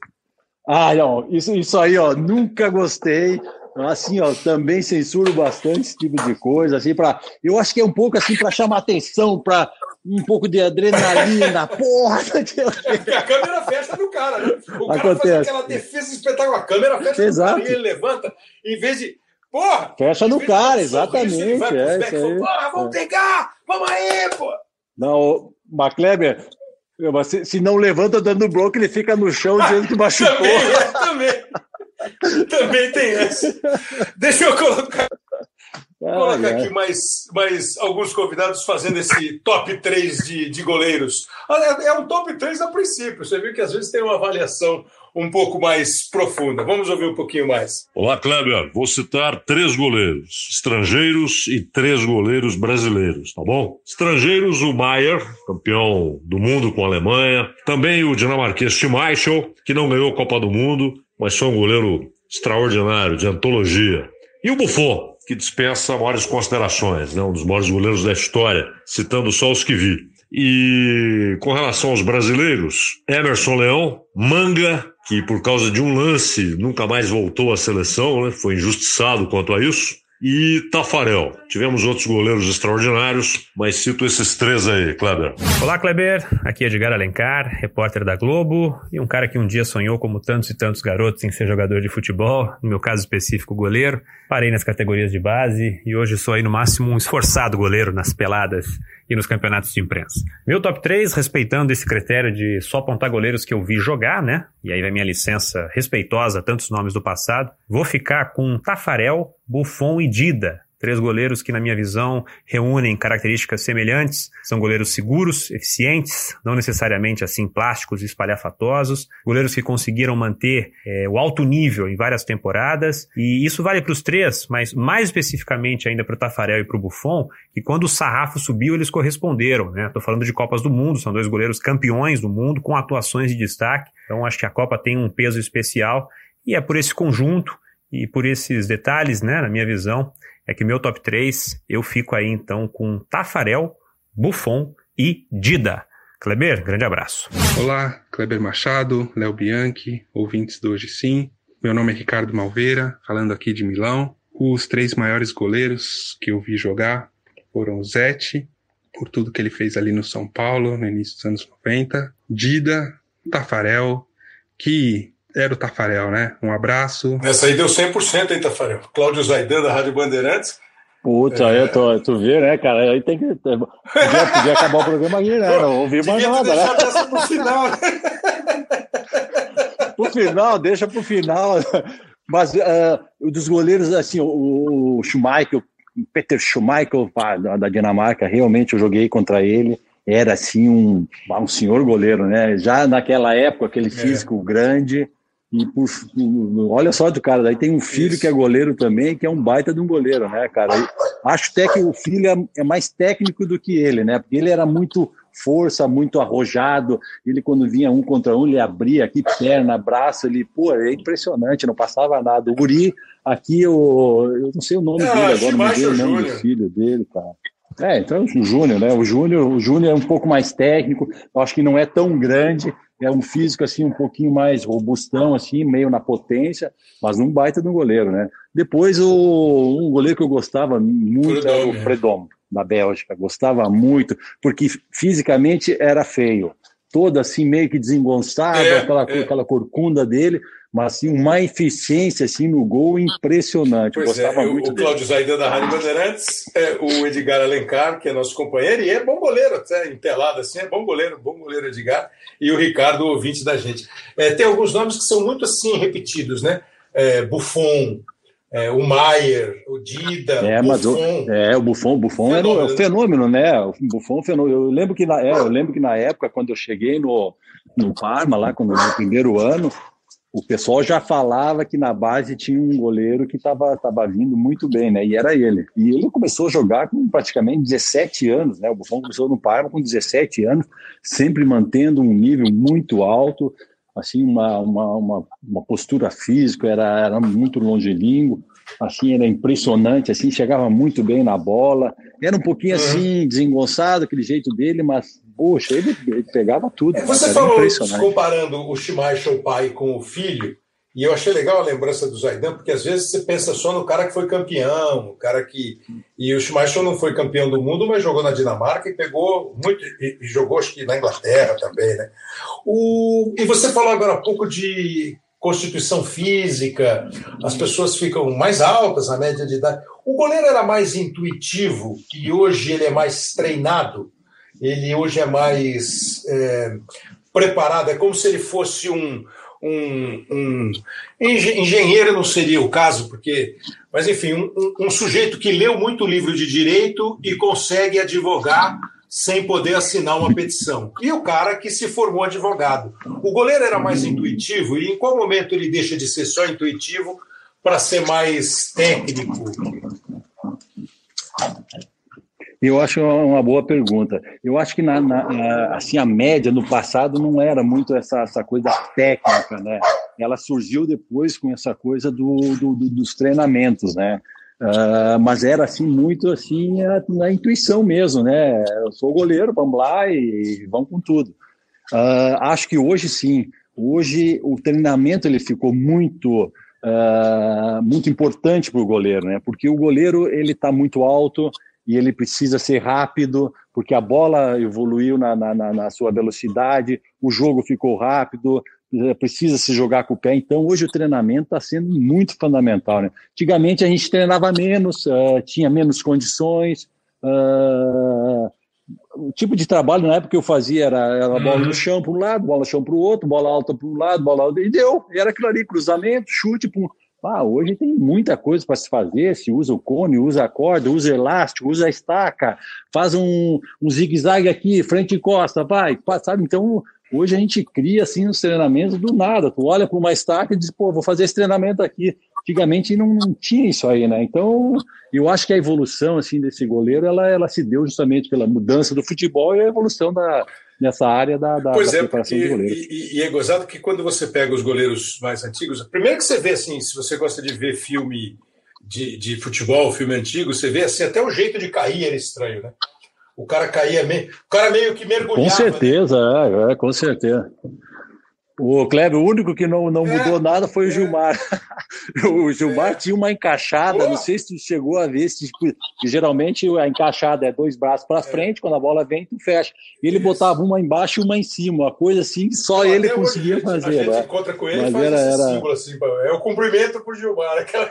Ah, não, isso, isso aí, ó, nunca gostei. Assim, ó, também censuro bastante esse tipo de coisa, assim, para eu acho que é um pouco assim para chamar atenção, para um pouco de adrenalina, porra. a câmera fecha no cara, né? O Acontece. cara faz aquela defesa espetacular, a câmera fecha Exato. no cara e ele levanta, em vez de Porra! Fecha no cara, exatamente. é, isso aí. Porra, vamos é. pegar! Vamos aí, pô! Não, Macleber, se, se não levanta dando bloco, ele fica no chão dizendo que machucou. também, também. também tem essa. Deixa eu colocar, ah, colocar é. aqui mais, mais alguns convidados fazendo esse top 3 de, de goleiros. É um top 3 a princípio. Você viu que às vezes tem uma avaliação um pouco mais profunda. Vamos ouvir um pouquinho mais. Olá, Kleber. Vou citar três goleiros estrangeiros e três goleiros brasileiros, tá bom? Estrangeiros, o Maier, campeão do mundo com a Alemanha. Também o dinamarquês Schmeichel, que não ganhou a Copa do Mundo, mas foi um goleiro extraordinário, de antologia. E o Buffon, que dispensa maiores considerações, né? um dos maiores goleiros da história, citando só os que vi. E com relação aos brasileiros, Emerson Leão, Manga, que por causa de um lance nunca mais voltou à seleção, né? foi injustiçado quanto a isso, e Tafarel. Tivemos outros goleiros extraordinários, mas cito esses três aí, Kleber. Olá, Kleber. Aqui é Edgar Alencar, repórter da Globo e um cara que um dia sonhou, como tantos e tantos garotos, em ser jogador de futebol, no meu caso específico, goleiro. Parei nas categorias de base e hoje sou aí no máximo um esforçado goleiro nas peladas e nos campeonatos de imprensa. Meu top 3, respeitando esse critério de só apontar goleiros que eu vi jogar, né? E aí vai minha licença respeitosa tantos nomes do passado. Vou ficar com Tafarel, Buffon e Dida. Três goleiros que, na minha visão, reúnem características semelhantes. São goleiros seguros, eficientes, não necessariamente assim plásticos e espalhafatosos. Goleiros que conseguiram manter é, o alto nível em várias temporadas. E isso vale para os três, mas mais especificamente ainda para o Tafarel e para o Buffon, que quando o sarrafo subiu, eles corresponderam. Estou né? falando de Copas do Mundo, são dois goleiros campeões do mundo, com atuações de destaque. Então acho que a Copa tem um peso especial. E é por esse conjunto e por esses detalhes, né, na minha visão, é que meu top 3 eu fico aí então com Tafarel, Buffon e Dida. Kleber, grande abraço. Olá, Kleber Machado, Léo Bianchi, ouvintes do Hoje Sim. Meu nome é Ricardo Malveira, falando aqui de Milão. Os três maiores goleiros que eu vi jogar foram o Zete, por tudo que ele fez ali no São Paulo, no início dos anos 90. Dida, Tafarel, que era o Tafarel, né? Um abraço. Nessa aí deu 100%, hein, Tafarel? Cláudio Zaidan, da Rádio Bandeirantes. Puta, é... eu tô, tu vê, né, cara? Aí tem que. Podia, podia acabar o programa aqui, né? Não ouvi mais nada, né? Dessa pro final. Né? pro final, deixa pro final. Mas uh, dos goleiros, assim, o, o Schumacher, Peter Schumacher, da, da Dinamarca, realmente eu joguei contra ele era assim um, um senhor goleiro, né? Já naquela época, aquele é. físico é. grande, e olha só do cara, daí tem um filho Isso. que é goleiro também, que é um baita de um goleiro, né, cara? E acho até que o filho é, é, mais técnico do que ele, né? Porque ele era muito força, muito arrojado. Ele, quando vinha um contra um, ele abria aqui perna, braço, ele, pô, é impressionante, não passava nada. O Guri, aqui, eu, eu não sei o nome é, dele agora, não sei o nome do filho dele, cara. É, então o Júnior, né? O Júnior, o Júnior é um pouco mais técnico, eu acho que não é tão grande, é um físico assim um pouquinho mais robustão assim, meio na potência, mas não baita do goleiro, né? Depois o um goleiro que eu gostava muito era o Predom da Bélgica, gostava muito, porque fisicamente era feio, toda assim, meio que desengonçada, É, aquela, é. aquela corcunda dele, mas assim, uma eficiência assim, no gol impressionante. Pois é, gostava o, muito o. Cláudio Zaidan da Rádio Bandeirantes, é, o Edgar Alencar, que é nosso companheiro, e é bom goleiro, até empelado assim, é bom goleiro, bom goleiro Edgar, e o Ricardo, ouvinte da gente. É, tem alguns nomes que são muito assim repetidos, né? É, Buffon, é, o Maier, o Dida, É, o mas o, Buffon. é, o Buffon, o Buffon era Fenômeno, um né? fenômeno, né? O Buffon é fenômeno. Eu lembro que na, é, eu lembro que na época, quando eu cheguei no, no Parma, lá quando, no primeiro ano, o pessoal já falava que na base tinha um goleiro que estava tava vindo muito bem, né? E era ele. E ele começou a jogar com praticamente 17 anos, né? O Buffon começou no Parma com 17 anos, sempre mantendo um nível muito alto, assim, uma, uma, uma, uma postura física, era, era muito longilíneo, assim, era impressionante, assim, chegava muito bem na bola, era um pouquinho assim, desengonçado, aquele jeito dele, mas, poxa, ele, ele pegava tudo. É, Você falou, comparando o Schmeichel pai com o filho, e eu achei legal a lembrança do Zaidan, porque às vezes você pensa só no cara que foi campeão, o cara que. E o Schmeichel não foi campeão do mundo, mas jogou na Dinamarca e pegou muito. E, jogou, acho que na Inglaterra também, né? O, e você falou agora há pouco de constituição física, as pessoas ficam mais altas, a média de idade. O goleiro era mais intuitivo e hoje ele é mais treinado, ele hoje é mais é, preparado, é como se ele fosse um, um, um engen- engenheiro, não seria o caso, porque, mas enfim, um- um sujeito que leu muito livro de direito e consegue advogar sem poder assinar uma petição. E o cara que se formou advogado. O goleiro era mais intuitivo e em qual momento ele deixa de ser só intuitivo para ser mais técnico? Eu acho uma boa pergunta. Eu acho que na, na- assim a média no passado não era muito essa, essa coisa técnica, né? Ela surgiu depois com essa coisa do, do- do- dos treinamentos, né? Ah, mas era assim muito assim a- na intuição mesmo, né? Eu sou goleiro, vamos lá e vamos com tudo. Ah, acho que hoje sim. Hoje o treinamento ele ficou muito ah, muito importante para o goleiro, né? Porque o goleiro ele está muito alto e ele precisa ser rápido, porque a bola evoluiu na, na, na- sua velocidade, o jogo ficou rápido, eh, precisa se jogar com o pé. Então, hoje o treinamento está sendo muito fundamental. Né? Antigamente a gente treinava menos, ah, tinha menos condições. ah, o tipo de trabalho na época que eu fazia era, era bola no chão para um lado, bola no chão para o outro, bola alta para um lado, bola alta, e deu. Era aquilo ali, cruzamento, chute. Pum. Ah, hoje tem muita coisa para se fazer, se usa o cone, usa a corda, usa elástico, usa a estaca, faz um, um zigue-zague aqui, frente e costa, vai, sabe? Então, hoje a gente cria assim os treinamentos do nada. Tu olha para uma estaca e diz, pô, vou fazer esse treinamento aqui. Antigamente não, não tinha isso aí, né? Então, eu acho que a evolução assim desse goleiro, ela, ela se deu justamente pela mudança do futebol e a evolução da, nessa área da, da, Pois da é, preparação porque, do goleiro. e, e é gozado que quando você pega os goleiros mais antigos, primeiro que você vê assim, se você gosta de ver filme de, de futebol, filme antigo, você vê assim, até o jeito de cair era estranho, né? O cara caía meio. O cara meio que mergulhava. Com certeza, é, é, com certeza. O Kleber, o único que não, não É, mudou nada foi o Gilmar. o Gilmar É. tinha uma encaixada, não sei se tu chegou a ver, se, que geralmente a encaixada é dois braços para frente, quando a bola vem, tu fecha. E ele Isso. botava uma embaixo e uma em cima, uma coisa assim que só Até ele hoje conseguia a gente- A fazer. gente né? encontra com ele e Mas faz era- esse era- símbolo assim, é o cumprimento pro Gilmar. Aquela...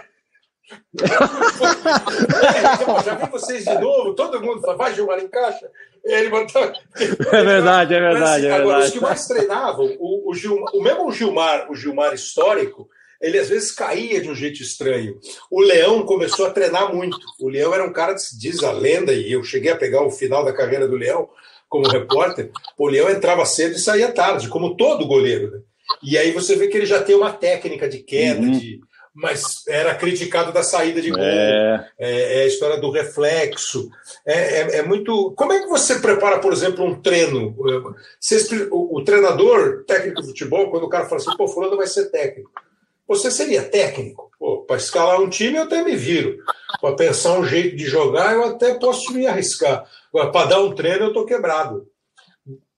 Já vi vocês de novo, todo mundo fala, vai Gilmar, encaixa. Ele botava... É verdade, é Mas, verdade, é agora, os verdade. que mais treinavam, o, o, Gilmar, o mesmo Gilmar, o Gilmar histórico, ele às vezes caía de um jeito estranho. O Leão começou a treinar muito. O Leão era um cara, diz a lenda, e eu cheguei a pegar o final da carreira do Leão como repórter. O Leão entrava cedo e saía tarde, como todo goleiro. Né? E aí você vê que ele já tem uma técnica de queda, Uhum. de, mas era criticado da saída de gol. É, É, é a história do reflexo. É, é- é muito. Como é que você prepara, por exemplo, um treino? Você- o, o treinador, técnico de futebol, quando o cara fala assim, pô, fulano vai ser técnico. Você seria técnico? Para escalar um time, eu até me viro. Para pensar um jeito de jogar, eu até posso me arriscar. Para dar um treino, eu estou quebrado.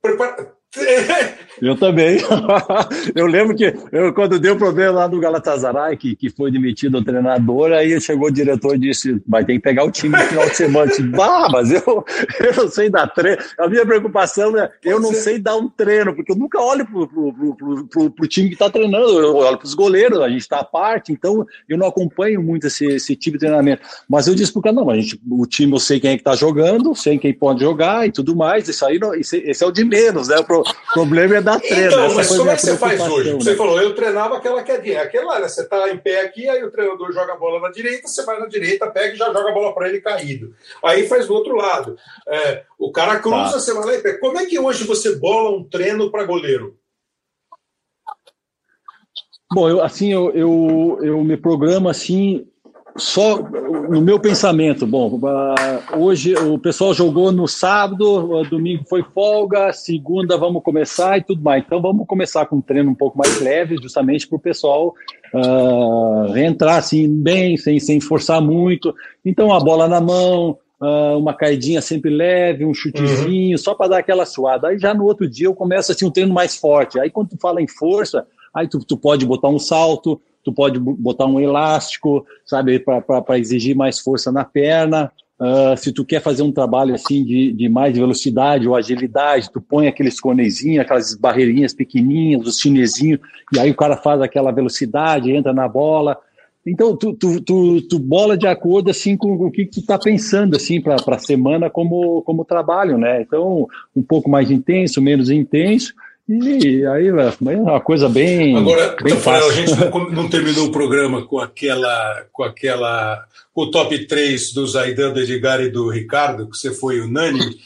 Prepara- Eu também. eu lembro que eu, quando deu problema lá no Galatasaray, que, que foi demitido o treinador, aí chegou o diretor e disse: vai ter que pegar o time no final de semana. Eu disse, bah, mas eu, eu não sei dar treino. A minha preocupação é eu não sei dar um treino, porque eu nunca olho pro, pro, pro, pro, pro time que está treinando, eu olho para os goleiros, a gente está à parte, então eu não acompanho muito esse, esse tipo de treinamento. Mas eu disse pro cara, não, a gente, o time eu sei quem é que está jogando, sei quem pode jogar e tudo mais, isso aí não, esse, esse é o de menos, né? O pro, problema é dar treino. Então, mas como é que você faz hoje? Né? Você falou, eu treinava aquela quedinha, aquela, né? Você tá em pé aqui, aí o treinador joga a bola na direita, você vai na direita, pega e já joga a bola para ele caído. Aí faz do outro lado. É, o cara cruza, tá. você vai lá e pega. Como é que hoje você bola um treino para goleiro? Bom, eu, assim, eu, eu, eu me programo assim, só no meu pensamento, bom, hoje o pessoal jogou no sábado, domingo foi folga, segunda vamos começar e tudo mais. Então vamos começar com um treino um pouco mais leve, justamente para o pessoal uh, entrar assim bem, sem, sem forçar muito. Então a bola na mão, uh, uma caidinha sempre leve, um chutezinho, uhum. só para dar aquela suada. Aí já no outro dia eu começo assim um treino mais forte. Aí quando tu fala em força, aí tu, tu pode botar um salto, tu pode botar um elástico, sabe, para exigir mais força na perna. Uh, se tu quer fazer um trabalho assim de, de mais velocidade ou agilidade, tu põe aqueles conezinhos, aquelas barreirinhas pequenininhas, os chinesinhos, e aí o cara faz aquela velocidade, entra na bola. Então, tu, tu, tu, tu bola de acordo assim com o que tu está pensando assim para a semana como, como trabalho, né? Então, um pouco mais intenso, menos intenso, e aí é uma coisa bem. Agora, bem Rafael, a gente não, não, terminou o programa com aquela. com aquela. com o top 3 do Zaidan, do Edgar e do Ricardo, que você foi unânime.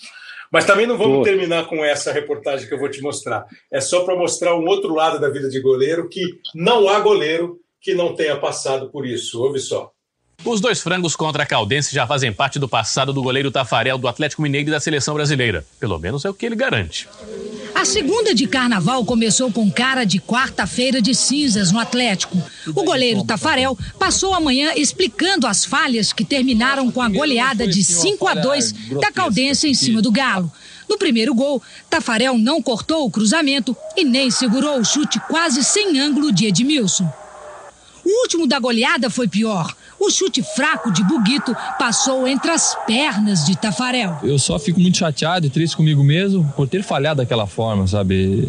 Mas também não vamos Pô. terminar com essa reportagem que eu vou te mostrar. É só para mostrar um outro lado da vida de goleiro, que não há goleiro que não tenha passado por isso. Ouve só. Os dois frangos contra a Caldense já fazem parte do passado do goleiro Tafarel do Atlético Mineiro e da seleção brasileira. Pelo menos é o que ele garante. A segunda de carnaval começou com cara de quarta-feira de cinzas no Atlético. O goleiro Tafarel passou a manhã explicando as falhas que terminaram com a goleada de 5 a 2 da Caldense em cima do Galo. No primeiro gol, Tafarel não cortou o cruzamento e nem segurou o chute quase sem ângulo de Edmilson. O último da goleada foi pior. O chute fraco de Buguito passou entre as pernas de Tafarel. Eu só fico muito chateado e triste comigo mesmo por ter falhado daquela forma, sabe?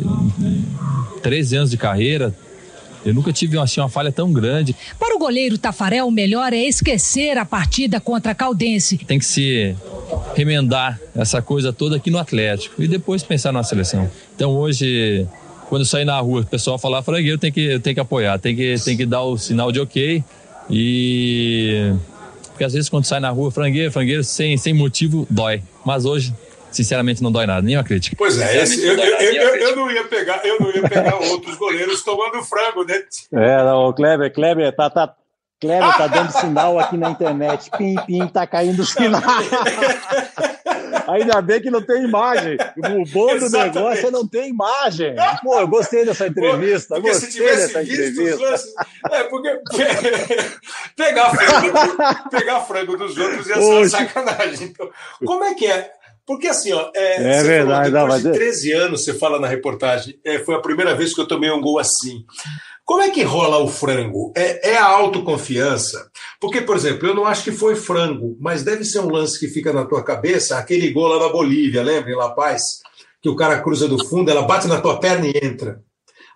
13 anos de carreira, eu nunca tive assim, uma falha tão grande. Para o goleiro Tafarel, o melhor é esquecer a partida contra a Caldense. Tem que se remendar essa coisa toda aqui no Atlético e depois pensar na seleção. Então hoje quando eu sair na rua, o pessoal falar frangueiro, tem que, tem que apoiar, tem que, tem que dar o sinal de ok. E. Porque às vezes quando sai na rua, frangueiro, frangueiro, sem, sem motivo, dói. Mas hoje, sinceramente, não dói nada, nenhuma crítica. Pois é, esse, eu, eu, eu, eu, não ia pegar, eu não ia pegar outros goleiros tomando frango, né? É, não, o Kleber, Kleber, tá, tá, Kleber tá dando sinal aqui na internet. Pim, pim, tá caindo o sinal. Ainda bem que não tem imagem. O bom do negócio é não ter imagem. Pô, eu gostei dessa entrevista. Porque gostei dessa entrevista. Lances, é, porque pegar frango, pegar frango dos outros ia ser uma sacanagem. Então, como é que é? Porque assim, ó, é, é verdade, falou, depois não, de 13 anos, você fala na reportagem, é, foi a primeira vez que eu tomei um gol assim. Como é que rola o frango? É, é, a autoconfiança? Porque, por exemplo, eu não acho que foi frango, mas deve ser um lance que fica na tua cabeça, aquele gol lá na Bolívia, lembra, em La Paz? Que o cara cruza do fundo, ela bate na tua perna e entra.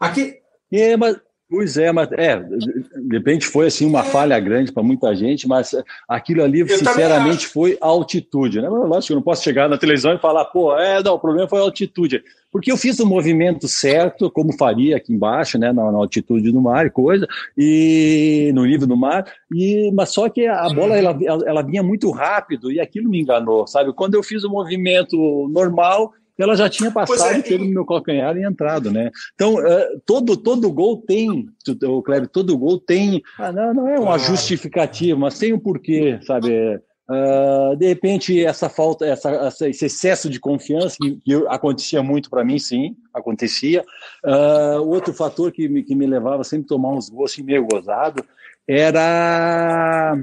Aqui. É, mas, pois é, mas é, de repente foi assim uma falha grande para muita gente, mas aquilo ali, eu sinceramente, foi altitude. Né? Lógico, eu não posso chegar na televisão e falar, pô, é, não, o problema foi a altitude porque eu fiz o movimento certo, como faria aqui embaixo, né, na, na, altitude do mar e coisa, e no nível do mar, e, mas só que a bola ela, ela vinha muito rápido e aquilo me enganou, sabe? Quando eu fiz o movimento normal, ela já tinha passado, é, pego no meu calcanhar e entrado, né? Então, uh, todo, todo gol tem, o Cleber, todo gol tem, ah, não, não é uma justificativa, mas tem um porquê, sabe? Uh, de repente, essa falta, essa, essa, esse excesso de confiança, que, que acontecia muito para mim, sim, acontecia. Uh, outro fator que me, que me levava sempre a tomar uns gols assim, meio gozado era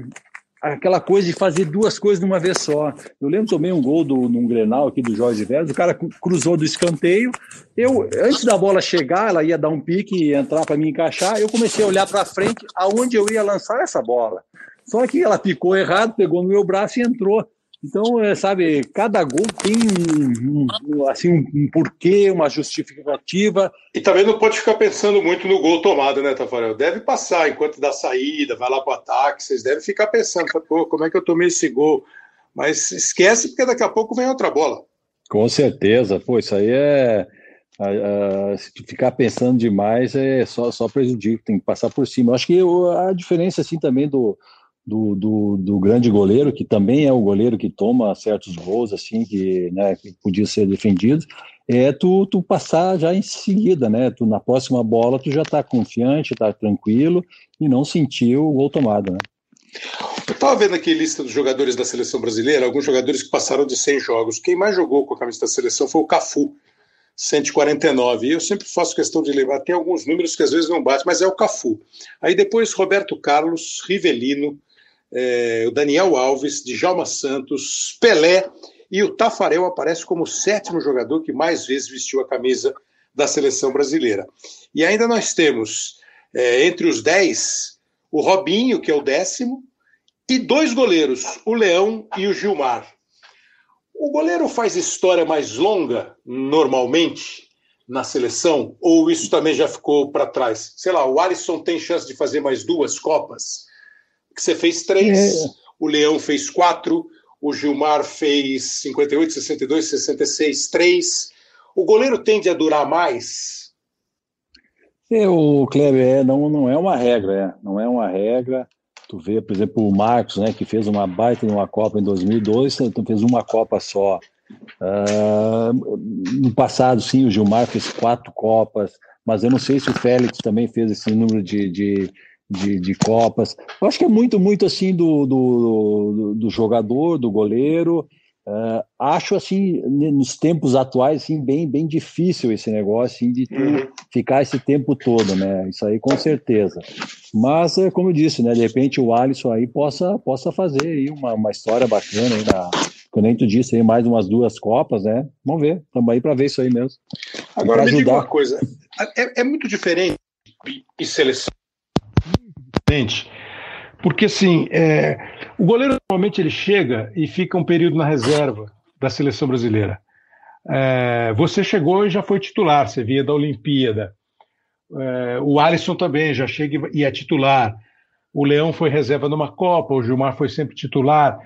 aquela coisa de fazer duas coisas de uma vez só. Eu lembro também um gol do, num Grenal aqui do Jorge Vélez, o cara cruzou do escanteio, eu, antes da bola chegar, ela ia dar um pique e entrar para me encaixar, eu comecei a olhar para frente aonde eu ia lançar essa bola. Só que ela picou errado, pegou no meu braço e entrou. Então, é, sabe, cada gol tem um, um, assim, um porquê, uma justificativa. E também não pode ficar pensando muito no gol tomado, né, Tafarel? Deve passar enquanto dá saída, vai lá para o ataque, vocês devem ficar pensando, Pô, como é que eu tomei esse gol? Mas esquece, porque daqui a pouco vem outra bola. Com certeza, pô, isso aí é. se ficar pensando demais é só, só prejudica, tem que passar por cima. Eu acho que a diferença assim também do, do, do, do, grande goleiro, que também é o goleiro que toma certos gols, assim, que, né, que podia ser defendido, é tu, tu passar já em seguida, né? Tu, na próxima bola tu já tá confiante, tá tranquilo e não sentiu o gol tomado, né? Eu estava vendo aqui a lista dos jogadores da seleção brasileira, alguns jogadores que passaram de 100 jogos. Quem mais jogou com a camisa da seleção foi o Cafu, 149. E eu sempre faço questão de lembrar, tem alguns números que às vezes não batem, mas é o Cafu. Aí depois Roberto Carlos, Rivelino, é, o Daniel Alves, Djalma Santos, Pelé e o Tafarel aparece como o sétimo jogador que mais vezes vestiu a camisa da seleção brasileira. E ainda nós temos é, entre os dez o Robinho, que é o décimo, e dois goleiros, o Leão e o Gilmar. O goleiro faz história mais longa, normalmente, na seleção, ou isso também já ficou para trás? Sei lá, o Alisson tem chance de fazer mais duas Copas? Que você fez três, é. o Leão fez quatro, o Gilmar fez 58, 62, 66, três. O goleiro tende a durar mais? É, o Kleber, é, não, não é uma regra, é, não é uma regra. Tu vê, por exemplo, o Marcos, né, que fez uma baita em uma Copa em 2002, então fez uma Copa só. Uh, no passado, sim, o Gilmar fez quatro Copas, mas eu não sei se o Félix também fez esse número de, de, de, de Copas. Eu acho que é muito, muito assim do, do, do jogador, do goleiro. Uh, acho assim, nos tempos atuais, assim, bem, bem difícil esse negócio assim, de uhum. ficar esse tempo todo, né? Isso aí com certeza. Mas, é como eu disse, né? De repente o Alisson aí possa, possa fazer aí uma, uma história bacana aí na, como nem tu disse, aí mais umas duas Copas, né? Vamos ver, estamos aí para ver isso aí mesmo. Agora me diga uma coisa, é, é muito diferente em seleção Porque, assim, é, o goleiro normalmente ele chega e fica um período na reserva da seleção brasileira. É, você chegou e já foi titular, você vinha da Olimpíada. É, o Alisson também já chega e é titular. O Leão foi reserva numa Copa, o Gilmar foi sempre titular.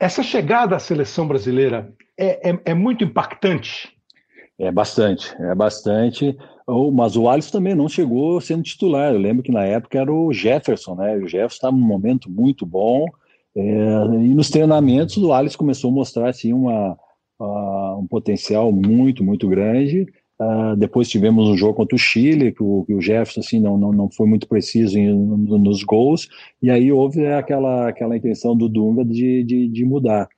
Essa chegada à seleção brasileira é, é, é muito impactante. É bastante, é bastante. Mas o Alisson também não chegou sendo titular. Eu lembro que na época era o Jefferson, né? O Jefferson estava num momento muito bom. É, e nos treinamentos o Alisson começou a mostrar assim, uma, uh, um potencial muito, muito grande. Uh, depois tivemos um jogo contra o Chile, que o, que o Jefferson assim, não, não, não foi muito preciso em, nos gols, e aí houve aquela, aquela intenção do Dunga de, de, de mudar.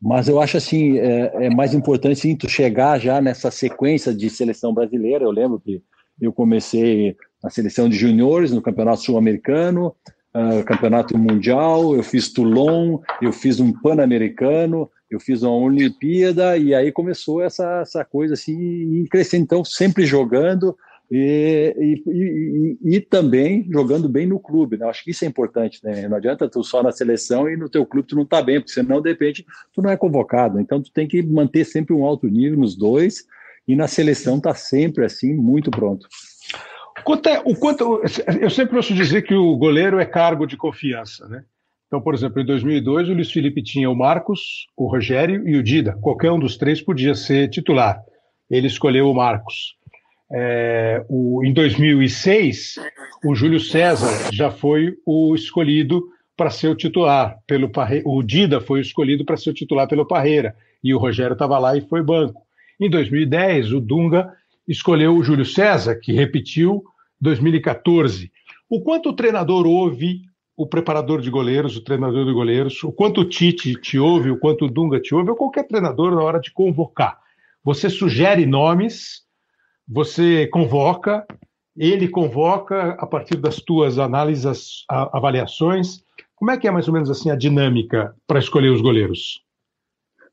Mas eu acho assim, é, é, mais importante sim, tu chegar já nessa sequência de seleção brasileira. Eu lembro que eu comecei na seleção de juniores no Campeonato Sul-Americano, uh, Campeonato Mundial, eu fiz Toulon, eu fiz um Pan-Americano, eu fiz uma Olimpíada, e aí começou essa, essa coisa assim, crescendo. Então, sempre jogando, e, e, e, e, também jogando bem no clube, né? Acho que isso é importante, né? Não adianta tu só na seleção e no teu clube tu não tá bem, porque senão, de repente, tu não é convocado. Então, tu tem que manter sempre um alto nível nos dois, e na seleção tá sempre assim, muito pronto. Quanto é, o quanto, eu sempre ouço dizer que o goleiro é cargo de confiança, né? Então, por exemplo, em 2002, o Luiz Felipe tinha o Marcos, o Rogério e o Dida. Qualquer um dos três podia ser titular. Ele escolheu o Marcos. É, o, em 2006, o Júlio César já foi o escolhido para ser o titular pelo Parre... o Dida foi escolhido para ser o titular pelo Parreira e o Rogério estava lá e foi banco. Em 2010, o Dunga escolheu o Júlio César, que repetiu 2014. O quanto o treinador ouve o preparador de goleiros, o treinador de goleiros, o quanto o Tite te ouve, o quanto o Dunga te ouve, ou qualquer treinador na hora de convocar. Você sugere nomes você convoca, ele convoca a partir das tuas análises, avaliações, Como é que é mais ou menos assim a dinâmica para escolher os goleiros?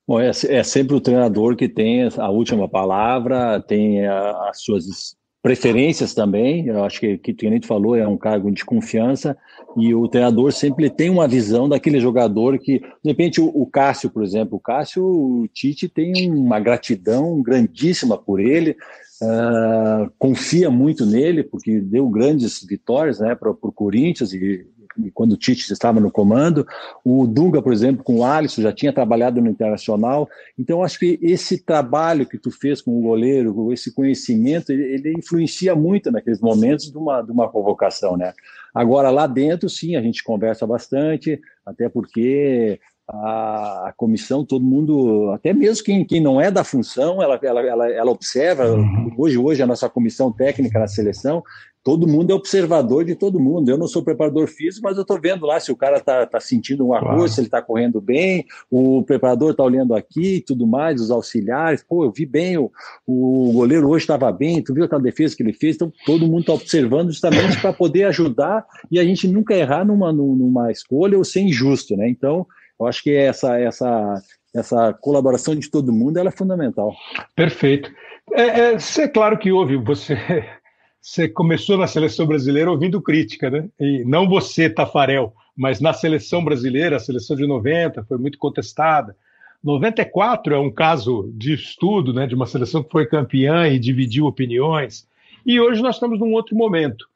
Bom, é, é, sempre o treinador que tem a última palavra, tem as suas preferências também. Eu acho que, que o Tenente falou é um cargo de confiança e o treinador sempre tem uma visão daquele jogador que, de repente, o, o Cássio, por exemplo, o Cássio, o Tite tem uma gratidão grandíssima por ele, uh, confia muito nele porque deu grandes vitórias, né, para o Corinthians e quando o Tite estava no comando. O Dunga, por exemplo, com o Alisson, já tinha trabalhado no Internacional. Então, acho que esse trabalho que tu fez com o goleiro, esse conhecimento, ele, ele influencia muito naqueles momentos de uma, de uma convocação, né? Agora, lá dentro, sim, a gente conversa bastante, até porque a, a, comissão, todo mundo, até mesmo quem, quem não é da função, ela, ela, ela, ela observa. Uhum. Hoje, hoje, a nossa comissão técnica na seleção todo mundo é observador de todo mundo. Eu não sou preparador físico, mas eu estou vendo lá se o cara está tá sentindo um arroz, claro. se ele está correndo bem, o preparador está olhando aqui e tudo mais, os auxiliares. Pô, eu vi bem, o, o goleiro hoje estava bem, tu viu aquela defesa que ele fez? Então todo mundo está observando justamente para poder ajudar e a gente nunca errar numa, numa escolha ou ser injusto, né? Então, eu acho que essa, essa, essa colaboração de todo mundo é fundamental. Perfeito. É, é, é claro que houve, você você começou na seleção brasileira ouvindo crítica, né? E não você, Tafarel, mas na seleção brasileira, a seleção de 90 foi muito contestada. 94 é um caso de estudo, né, de uma seleção que foi campeã e dividiu opiniões. E hoje nós estamos num outro momento.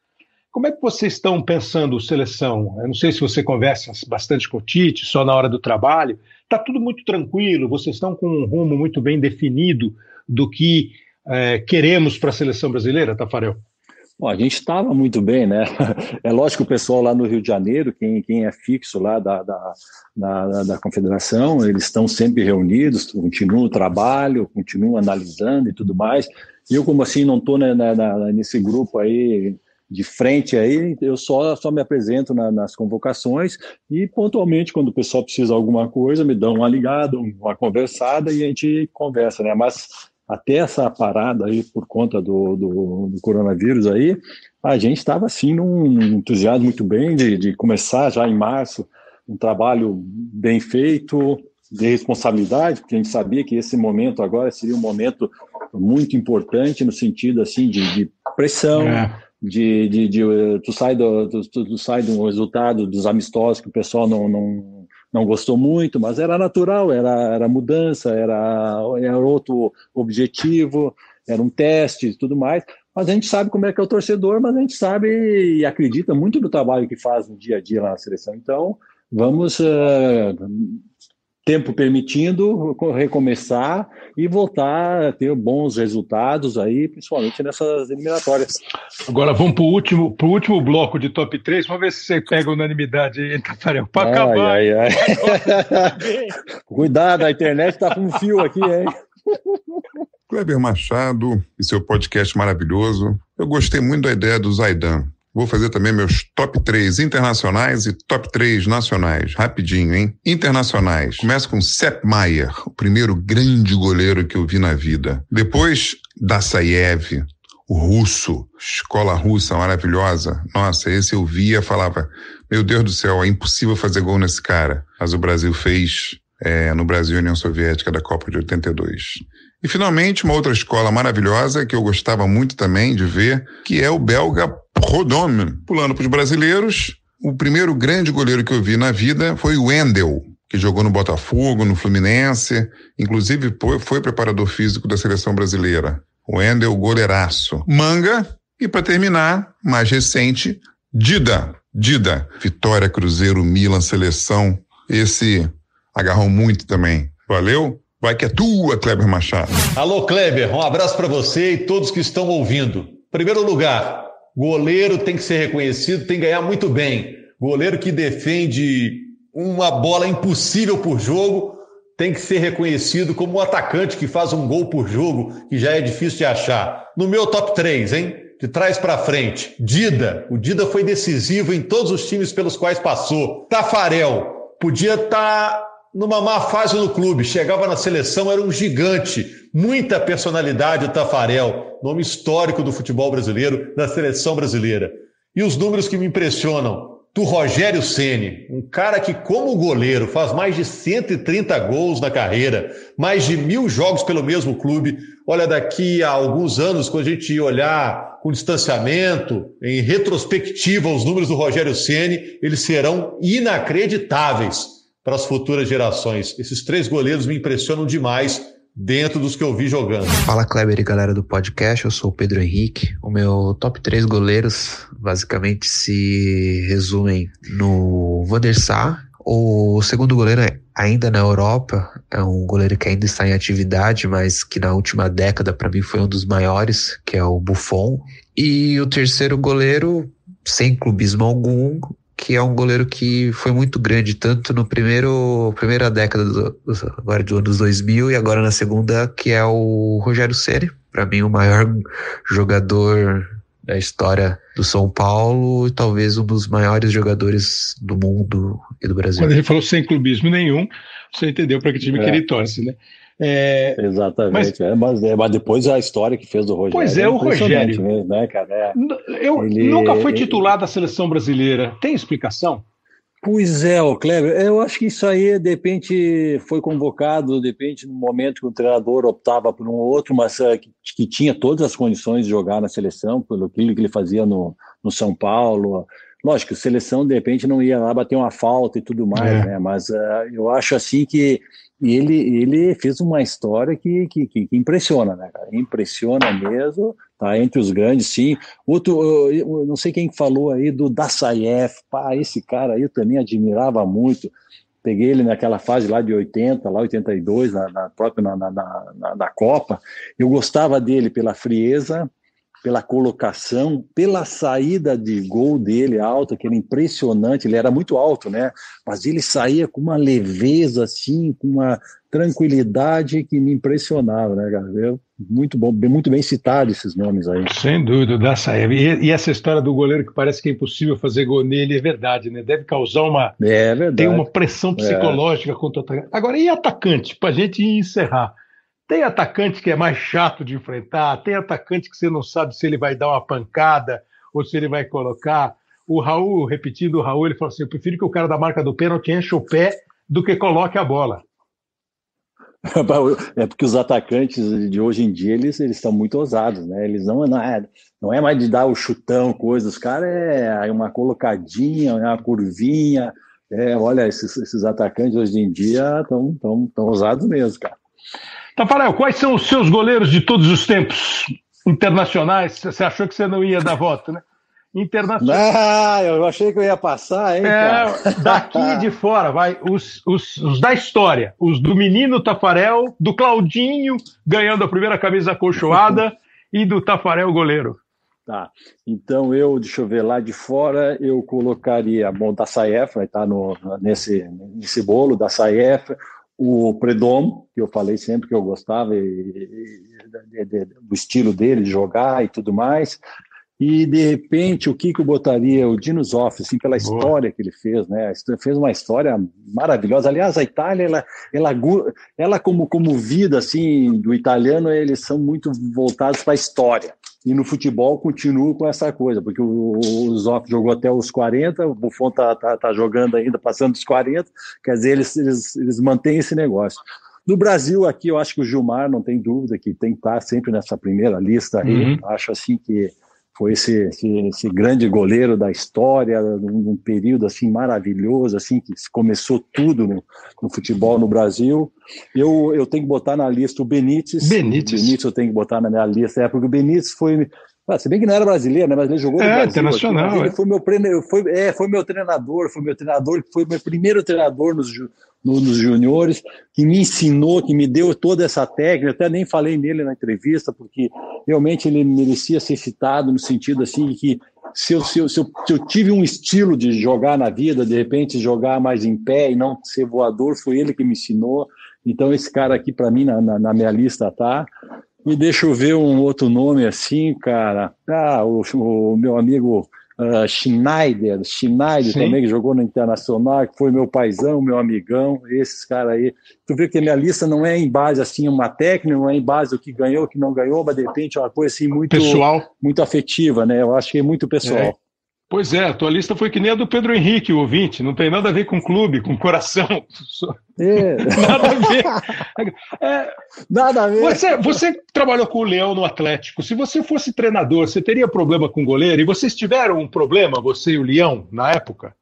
Como é que vocês estão pensando seleção? Eu não sei se você conversa bastante com o Tite, só na hora do trabalho. Está tudo muito tranquilo, vocês estão com um rumo muito bem definido do que é, queremos para a seleção brasileira, Tafarel? Bom, a gente estava muito bem, né? É lógico que o pessoal lá no Rio de Janeiro, quem, quem é fixo lá da, da, da, da confederação, eles estão sempre reunidos, continuam o trabalho, continuam analisando e tudo mais. Eu, como assim, não estou né, nesse grupo aí de frente aí, eu só, só me apresento na, nas convocações e pontualmente, quando o pessoal precisa de alguma coisa, me dão uma ligada, uma conversada e a gente conversa, né? Mas até essa parada aí por conta do, do, do coronavírus aí, a gente estava assim num entusiasmo muito bem de, de começar já em março um trabalho bem feito, de responsabilidade, porque a gente sabia que esse momento agora seria um momento muito importante no sentido assim de, de pressão, é. De, de, de, tu sai do tu, tu sai do resultado dos amistosos que o pessoal não, não não gostou muito, mas era natural, era, era mudança, era, era outro objetivo, era um teste e tudo mais. Mas a gente sabe como é que é o torcedor, mas a gente sabe e acredita muito no trabalho que faz no dia a dia lá na seleção. Então, vamos uh, tempo permitindo, recomeçar e voltar a ter bons resultados aí, principalmente nessas eliminatórias. Agora vamos para o último, pro último bloco de top 3, vamos ver se você pega unanimidade aí, Tafarel, para acabar. Ai, ai. Cuidado, a internet está com um fio aqui, hein? Kleber Machado e seu podcast maravilhoso. Eu gostei muito da ideia do Zaidan. Vou fazer também meus top 3 internacionais e top 3 nacionais. Rapidinho, hein? Internacionais. Começa com Sepp Maier, o primeiro grande goleiro que eu vi na vida. Depois, Dassaev, o russo, escola russa maravilhosa. Nossa, esse eu via, falava, meu Deus do céu, é impossível fazer gol nesse cara. Mas o Brasil fez é, no Brasil União Soviética da Copa de 82. E finalmente, uma outra escola maravilhosa que eu gostava muito também de ver, que é o belga Rodome. Pulando para os brasileiros, o primeiro grande goleiro que eu vi na vida foi o Wendel, que jogou no Botafogo, no Fluminense, inclusive foi, preparador físico da seleção brasileira. O Wendel, goleiraço. Manga, e para terminar, mais recente, Dida. Dida. Vitória, Cruzeiro, Milan, seleção. Esse agarrou muito também. Valeu? Vai que é tua, Kleber Machado. Alô, Kleber, um abraço para você e todos que estão ouvindo. Primeiro lugar, goleiro tem que ser reconhecido, tem que ganhar muito bem. Goleiro que defende uma bola impossível por jogo tem que ser reconhecido como um atacante que faz um gol por jogo, que já é difícil de achar. No meu top 3, hein? De trás para frente, Dida. O Dida foi decisivo em todos os times pelos quais passou. Tafarel. Podia estar tá numa má fase no clube, chegava na seleção, era um gigante, muita personalidade o Tafarel, nome histórico do futebol brasileiro, da seleção brasileira. E os números que me impressionam: do Rogério Ceni, um cara que, como goleiro, faz mais de 130 gols na carreira, mais de mil jogos pelo mesmo clube. Olha, daqui a alguns anos, quando a gente olhar com distanciamento, em retrospectiva, os números do Rogério Ceni, eles serão inacreditáveis para as futuras gerações. Esses três goleiros me impressionam demais dentro dos que eu vi jogando. Fala Kleber e galera do podcast, eu sou o Pedro Henrique. O meu top 3 goleiros basicamente se resumem no Van der Sar. O segundo goleiro é ainda na Europa, é um goleiro que ainda está em atividade, mas que na última década para mim foi um dos maiores, que é o Buffon. E o terceiro goleiro, sem clubismo algum, que é um goleiro que foi muito grande, tanto no primeiro primeira década do, agora dos anos 2000 e agora na segunda, que é o Rogério Ceni, para mim o maior jogador da história do São Paulo e talvez um dos maiores jogadores do mundo e do Brasil. Quando ele falou sem clubismo nenhum, você entendeu para que time é. que ele torce, né? É, Exatamente, mas, é, mas, é, mas, depois a história que fez do Rogério. Pois é, o Rogério. Mesmo, né, cara? É, eu ele, nunca foi titular da seleção brasileira. Tem explicação? Pois é, o Kleber, eu acho que isso aí, de repente, foi convocado, de repente, no momento que o treinador optava por um outro, mas uh, que, que, tinha todas as condições de jogar na seleção, pelo que ele fazia no, no São Paulo. Lógico, seleção, de repente, não ia lá bater uma falta e tudo mais, é. né? Mas uh, eu acho assim que e ele, ele fez uma história que, que, que, impressiona, né, cara? Impressiona mesmo, tá entre os grandes, sim. Outro, eu, eu não sei quem falou aí do Dassaev, pá, esse cara aí eu também admirava muito. Peguei ele naquela fase lá de 80, lá 82, na, na própria na, na, na, na Copa. Eu gostava dele pela frieza, pela colocação, pela saída de gol dele alta, que era impressionante, ele era muito alto, né? Mas ele saía com uma leveza, assim, com uma tranquilidade que me impressionava, né, cara? Eu, muito bom, muito bem citado esses nomes aí. Sem dúvida, da Saeb. E, e, essa história do goleiro que parece que é impossível fazer gol nele é verdade, né? Deve causar uma. É verdade. Tem uma pressão psicológica é. contra o atacante. Agora, e atacante? Para a gente encerrar. Tem atacante que é mais chato de enfrentar, tem atacante que você não sabe se ele vai dar uma pancada ou se ele vai colocar. O Raul, repetindo o Raul, ele falou assim: eu prefiro que o cara da marca do pênalti encha o pé do que coloque a bola. É porque os atacantes de hoje em dia eles, eles estão muito ousados, né? Eles não, não, é, não é mais de dar o chutão, coisa. Os caras é uma colocadinha, é uma curvinha. É, olha, esses, esses atacantes hoje em dia estão tão, tão ousados mesmo, cara. Tafarel, quais são os seus goleiros de todos os tempos internacionais? Você achou que você não ia dar voto, né? Internacional. Ah, eu achei que eu ia passar, hein? É, daqui de fora, vai. Os, os, os, da história. Os do menino Tafarel, do Claudinho ganhando a primeira camisa acolchoada e do Tafarel goleiro. Tá. Então eu, deixa eu ver, lá de fora eu colocaria, bom, da Saef, vai estar no, nesse, nesse bolo, da Saef, o Predom, que eu falei sempre que eu gostava e, e, de, do estilo dele de jogar e tudo mais. E de repente o que eu botaria o Dino Zoff, assim, pela história que ele fez, né? Fez uma história maravilhosa. Aliás, a Itália, ela, ela, ela como como vida assim do italiano, eles são muito voltados para a história. E no futebol continua com essa coisa, porque o, o Zoff jogou até os 40, o Buffon tá, tá, tá jogando ainda, passando dos 40, quer dizer, eles, eles, eles mantêm esse negócio. No Brasil, aqui, eu acho que o Gilmar, não tem dúvida, que tem que estar sempre nessa primeira lista aí. Uhum. Acho assim que foi esse, esse, esse, grande goleiro da história, num, período assim maravilhoso, assim que começou tudo no, no, futebol no Brasil. Eu, eu tenho que botar na lista o Benítez. Benítez. O Benítez eu tenho que botar na minha lista, é porque o Benítez foi ah, se bem que não era brasileiro, né? Mas ele jogou no é, Brasil. Internacional. Aqui, ele é. foi meu, foi, é, foi meu treinador, foi meu treinador, foi meu primeiro treinador nos, no, nos juniores, que me ensinou, que me deu toda essa técnica. Até nem falei nele na entrevista, porque realmente ele merecia ser citado no sentido assim que se eu, se eu, se eu, se eu tive um estilo de jogar na vida, de repente jogar mais em pé e não ser voador, foi ele que me ensinou. Então esse cara aqui para mim na, na, na minha lista tá. E deixa eu ver um outro nome assim, cara. Ah, o, o meu amigo uh, Schneider, Schneider Sim. também, que jogou no Internacional, que foi meu paizão, meu amigão, esses caras aí. Tu vê que a minha lista não é em base, assim, uma técnica, não é em base do que ganhou, o que não ganhou, mas de repente é uma coisa assim muito... Pessoal. Muito afetiva, né? Eu acho que é muito pessoal. É. Pois é, a tua lista foi que nem a do Pedro Henrique, o ouvinte. Não tem nada a ver com clube, com coração. É. Nada a ver. É, nada a ver. Você, você trabalhou com o Leão no Atlético. Se você fosse treinador, você teria problema com o goleiro? E vocês tiveram um problema, você e o Leão, na época?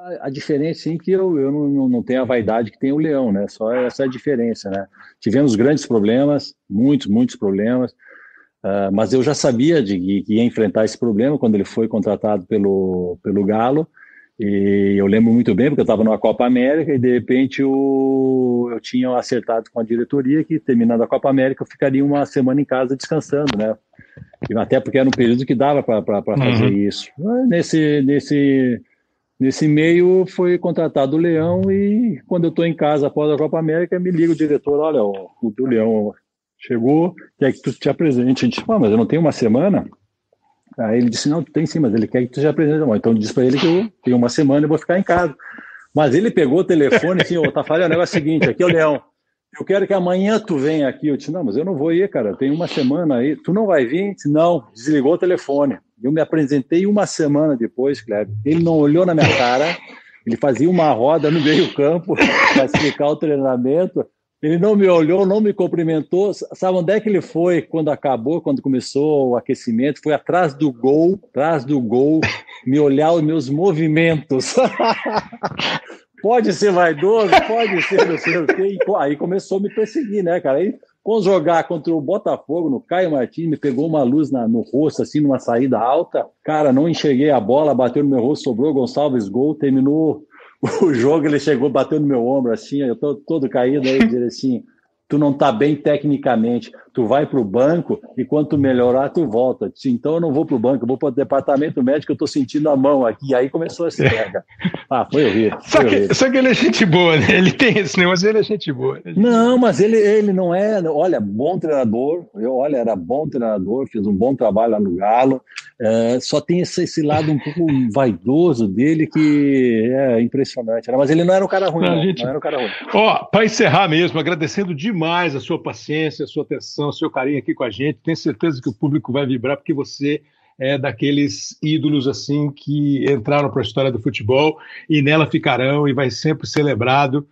A, a diferença, sim, que eu, eu não, não tenho a vaidade que tem o Leão, né? Só essa é a diferença, né? Tivemos grandes problemas, muitos, muitos problemas. Uh, mas eu já sabia de que ia enfrentar esse problema quando ele foi contratado pelo, pelo Galo. E eu lembro muito bem, porque eu estava numa Copa América e de repente eu, eu tinha acertado com a diretoria que, terminando a Copa América, eu ficaria uma semana em casa descansando, né? E até porque era um período que dava para fazer uhum. isso. Nesse, nesse, nesse meio foi contratado o Leão e quando eu estou em casa após a Copa América, me liga o diretor: olha, o, o Leão Chegou, quer que tu te apresente. A gente disse, mas eu não tenho uma semana? Aí ele disse, não, tu tem sim, mas ele quer que tu te apresente. Então eu disse para ele que eu tenho uma semana e vou ficar em casa. Mas ele pegou o telefone e disse, ô, Tafarel, o negócio é o seguinte, aqui é o Leão, eu quero que amanhã tu venha aqui. Eu disse, não, mas eu não vou ir, cara, tenho uma semana aí. Tu não vai vir? disse, não, desligou o telefone. Eu me apresentei uma semana depois, Kleber. Ele não olhou na minha cara, ele fazia uma roda no meio campo para explicar o treinamento. Ele não me olhou, não me cumprimentou. Sabe onde é que ele foi quando acabou, quando começou o aquecimento? Foi atrás do gol, atrás do gol, me olhar os meus movimentos. pode ser vaidoso, pode ser não sei o quê. Aí começou a me perseguir, né, cara? Aí, quando jogar contra o Botafogo, no Caio Martins, me pegou uma luz na, no rosto, assim, numa saída alta. Cara, não enxerguei a bola, bateu no meu rosto, sobrou Gonçalves gol, terminou o jogo ele chegou, bateu no meu ombro assim, eu tô todo caído aí, dizer assim, tu não tá bem tecnicamente, tu vai para o banco e quando tu melhorar, tu volta. Disse, então eu não vou para o banco, eu vou para o departamento médico, eu tô sentindo a mão aqui. E aí começou essa pega. Ah, foi horrível. Só, que, horrível. só que ele é gente boa, né? Ele tem esse negócio, ele é gente boa. É não, mas ele, ele não é, olha, bom treinador, eu, olha, era bom treinador, fez um bom trabalho lá no Galo, é, só tem esse, esse, lado um pouco vaidoso dele que é impressionante. Né? Mas ele não era um cara ruim, não, não, gente... não era um cara ruim. Ó, para encerrar mesmo, agradecendo demais a sua paciência, a sua atenção, o seu carinho aqui com a gente. Tenho certeza que o público vai vibrar, porque você é daqueles ídolos assim que entraram para a história do futebol e nela ficarão e vai sempre. É,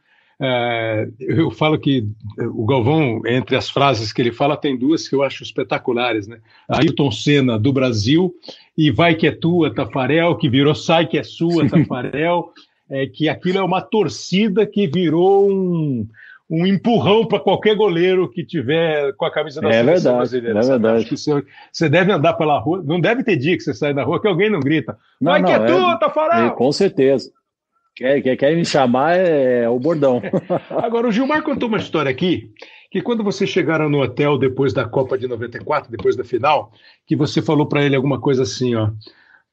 eu falo que o Galvão, entre as frases que ele fala, tem duas que eu acho espetaculares, né? Ayrton Senna do Brasil e Vai que é tua, Tafarel, que virou Sai que é sua, Tafarel, é, que aquilo é uma torcida que virou um, um empurrão para qualquer goleiro que tiver com a camisa da é seleção verdade, brasileira. É verdade. Você, você, deve andar pela rua, não deve ter dia que você sai da rua que alguém não grita. Não, Vai não, que é, é tua, Tafarel! Com certeza. Quer, quer, quer me chamar é o bordão. Agora, o Gilmar contou uma história aqui, que quando vocês chegaram no hotel depois da Copa de 94, depois da final, que você falou para ele alguma coisa assim, ó.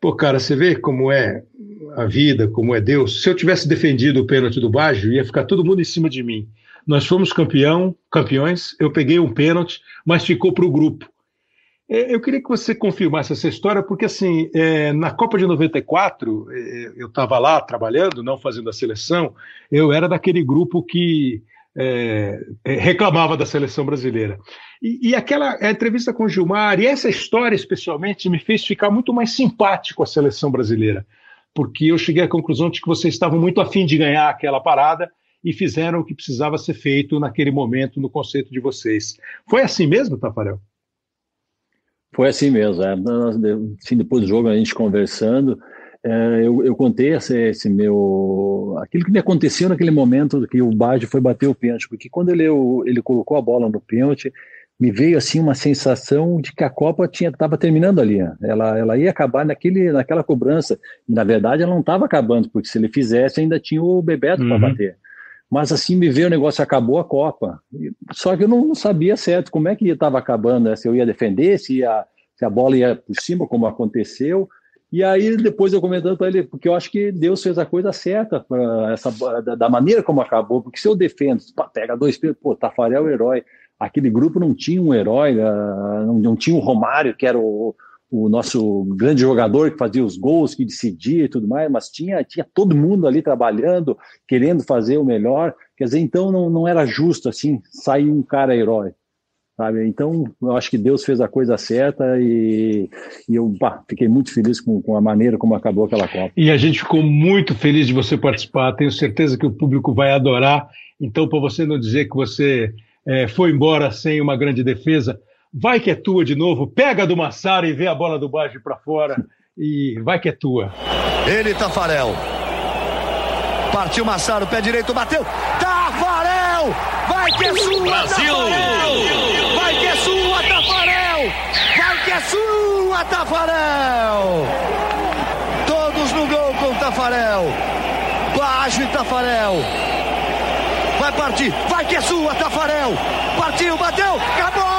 Pô, cara, você vê como é a vida, como é Deus. Se eu tivesse defendido o pênalti do Baggio, ia ficar todo mundo em cima de mim. Nós fomos campeão, campeões, eu peguei um pênalti, mas ficou para o grupo. É, eu queria que você confirmasse essa história, porque assim, é, na Copa de 94, é, eu estava lá trabalhando, não fazendo a seleção, eu era daquele grupo que é, é reclamava da seleção brasileira. E, e aquela entrevista com o Gilmar, e essa história especialmente, me fez ficar muito mais simpático à seleção brasileira, porque eu cheguei à conclusão de que vocês estavam muito afim de ganhar aquela parada e fizeram o que precisava ser feito naquele momento no conceito de vocês. Foi assim mesmo, Tafarel? Foi assim mesmo. É. Assim, depois do jogo, a gente conversando, é, eu, eu, contei esse, esse, meu. aquilo que me aconteceu naquele momento que o Baggio foi bater o pênalti, porque quando ele, ele colocou a bola no pênalti, me veio assim uma sensação de que a Copa estava terminando ali. Né? Ela, ela ia acabar naquele, naquela cobrança. E na verdade ela não estava acabando, porque se ele fizesse ainda tinha o Bebeto uhum. para bater. Mas assim me veio o negócio, acabou a Copa. Só que eu não sabia certo como é que estava acabando, né? se eu ia defender, se, ia, se a bola ia por cima, como aconteceu. E aí depois eu comentando para ele, porque eu acho que Deus fez a coisa certa essa, da, da, maneira como acabou, porque se eu defendo, pega dois pô, Tafarel é o herói. Aquele grupo não tinha um herói, ah, não, não tinha o Romário, que era o, o nosso grande jogador que fazia os gols, que decidia e tudo mais, mas tinha, tinha todo mundo ali trabalhando, querendo fazer o melhor. Quer dizer, então não, não era justo assim sair um cara herói. Sabe? Então, eu acho que Deus fez a coisa certa e, e eu fiquei muito feliz com, com, a maneira como acabou aquela Copa. E a gente ficou muito feliz de você participar. Tenho certeza que o público vai adorar. Então, para você não dizer que você é, foi embora sem uma grande defesa, vai que é tua de novo. Pega do Massara e vê a bola do Baixo para fora e vai que é tua. Ele, Tafarel. Partiu Massaro, pé direito, bateu. Tafarel! Vai que é sua, Brasil! Tafarel! Vai que é sua, Tafarel! Vai que é sua, Tafarel! Todos no gol com Tafarel. Baixo e Tafarel. Vai partir, vai que é sua, Tafarel! Partiu, bateu, acabou!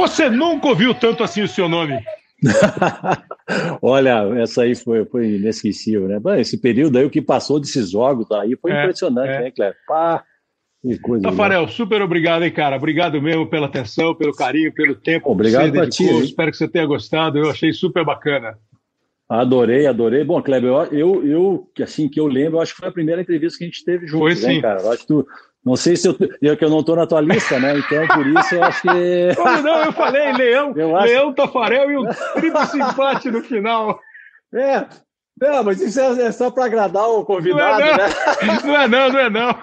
Você nunca ouviu tanto assim o seu nome? Olha, essa aí foi, foi inesquecível, né? Esse período aí, o que passou desses jogos aí foi é, impressionante, é. né, Cléber? Pá, que coisa. Tafarel, super obrigado, hein, cara? Obrigado mesmo pela atenção, pelo carinho, pelo tempo. Obrigado pra ti. Espero que você tenha gostado. Eu achei super bacana. Adorei, adorei. Bom, Kleber, eu, eu, eu, assim, que eu lembro, eu acho que foi a primeira entrevista que a gente teve juntos, foi, né, sim. cara? Eu acho que tu, não sei se eu, eu que eu não estou na tua lista, né? Então, por isso, eu acho que. Como não, eu falei Leão, eu acho... Leão Tafarel e um triplo empate no final. É, não, mas isso é, é só para agradar o convidado, não é, não. né? Não é não, não é não.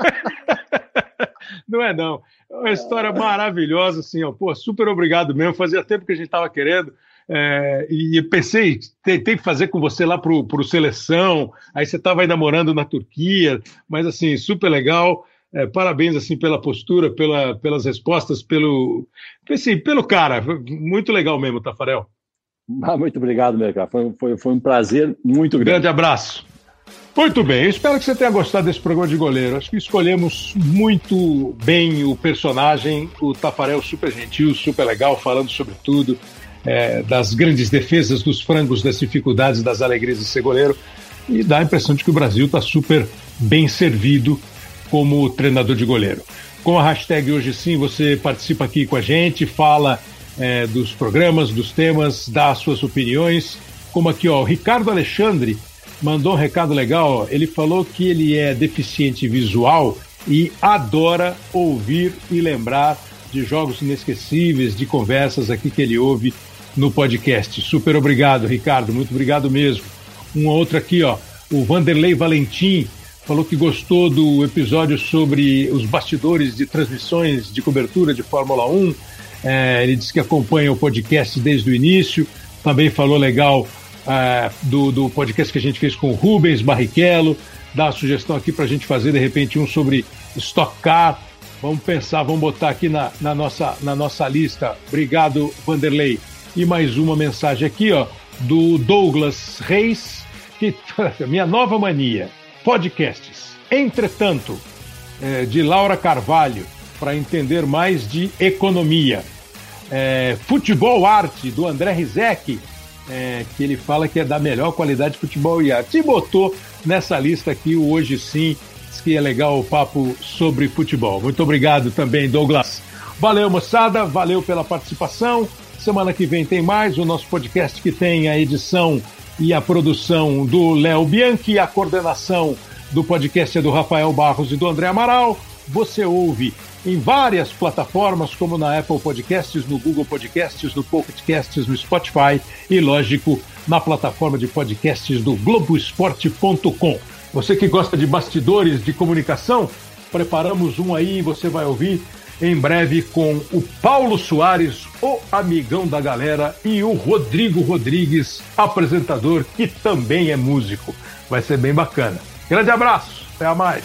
Não é não. É uma história maravilhosa, assim, ó. Pô, super obrigado mesmo. Fazia tempo que a gente estava querendo. É, e pensei, tentei fazer com você lá pro, pro Seleção, aí você estava ainda morando na Turquia, mas assim, super legal. É, parabéns assim pela postura, pela, pelas respostas, pelo, assim, pelo cara. Muito legal mesmo, Tafarel. Ah, muito obrigado, meu cara. Foi, foi, foi um prazer muito grande. Grande abraço. Muito bem, eu espero que você tenha gostado desse programa de goleiro. Acho que escolhemos muito bem o personagem, o Tafarel super gentil, super legal, falando sobre tudo, é, das grandes defesas, dos frangos, das dificuldades, das alegrias de ser goleiro. E dá a impressão de que o Brasil está super bem servido como treinador de goleiro. Com a hashtag Hoje Sim, você participa aqui com a gente, fala é, dos programas, dos temas, dá as suas opiniões. Como aqui, ó, o Ricardo Alexandre mandou um recado legal. Ó. Ele falou que ele é deficiente visual e adora ouvir e lembrar de jogos inesquecíveis, de conversas aqui que ele ouve no podcast. Super obrigado, Ricardo, muito obrigado mesmo. Um outro aqui, ó, o Vanderlei Valentim falou que gostou do episódio sobre os bastidores de transmissões de cobertura de Fórmula 1. É, ele disse que acompanha o podcast desde o início. Também falou legal é, do, do podcast que a gente fez com o Rubens Barrichello. Dá a sugestão aqui para a gente fazer, de repente, um sobre Stock Car. Vamos pensar, vamos botar aqui na, na, nossa, na nossa lista. Obrigado, Vanderlei. E mais uma mensagem aqui, ó, do Douglas Reis, que minha nova mania podcasts. Entretanto, é, de Laura Carvalho, para entender mais de economia. É, Futebol Arte, do André Rizek, é, que ele fala que é da melhor qualidade de futebol e arte. E botou nessa lista aqui o Hoje Sim, diz que é legal o papo sobre futebol. Muito obrigado também, Douglas. Valeu, moçada, valeu pela participação. Semana que vem tem mais o nosso podcast que tem a edição e a produção do Léo Bianchi, a coordenação do podcast é do Rafael Barros e do André Amaral. Você ouve em várias plataformas, como na Apple Podcasts, no Google Podcasts, no Pocket Casts, no Spotify e, lógico, na plataforma de podcasts do Globoesporte.com. Você que gosta de bastidores de comunicação, preparamos um aí, você vai ouvir em breve com o Paulo Soares, o amigão da galera, e o Rodrigo Rodrigues, apresentador, que também é músico. Vai ser bem bacana. Grande abraço, até mais.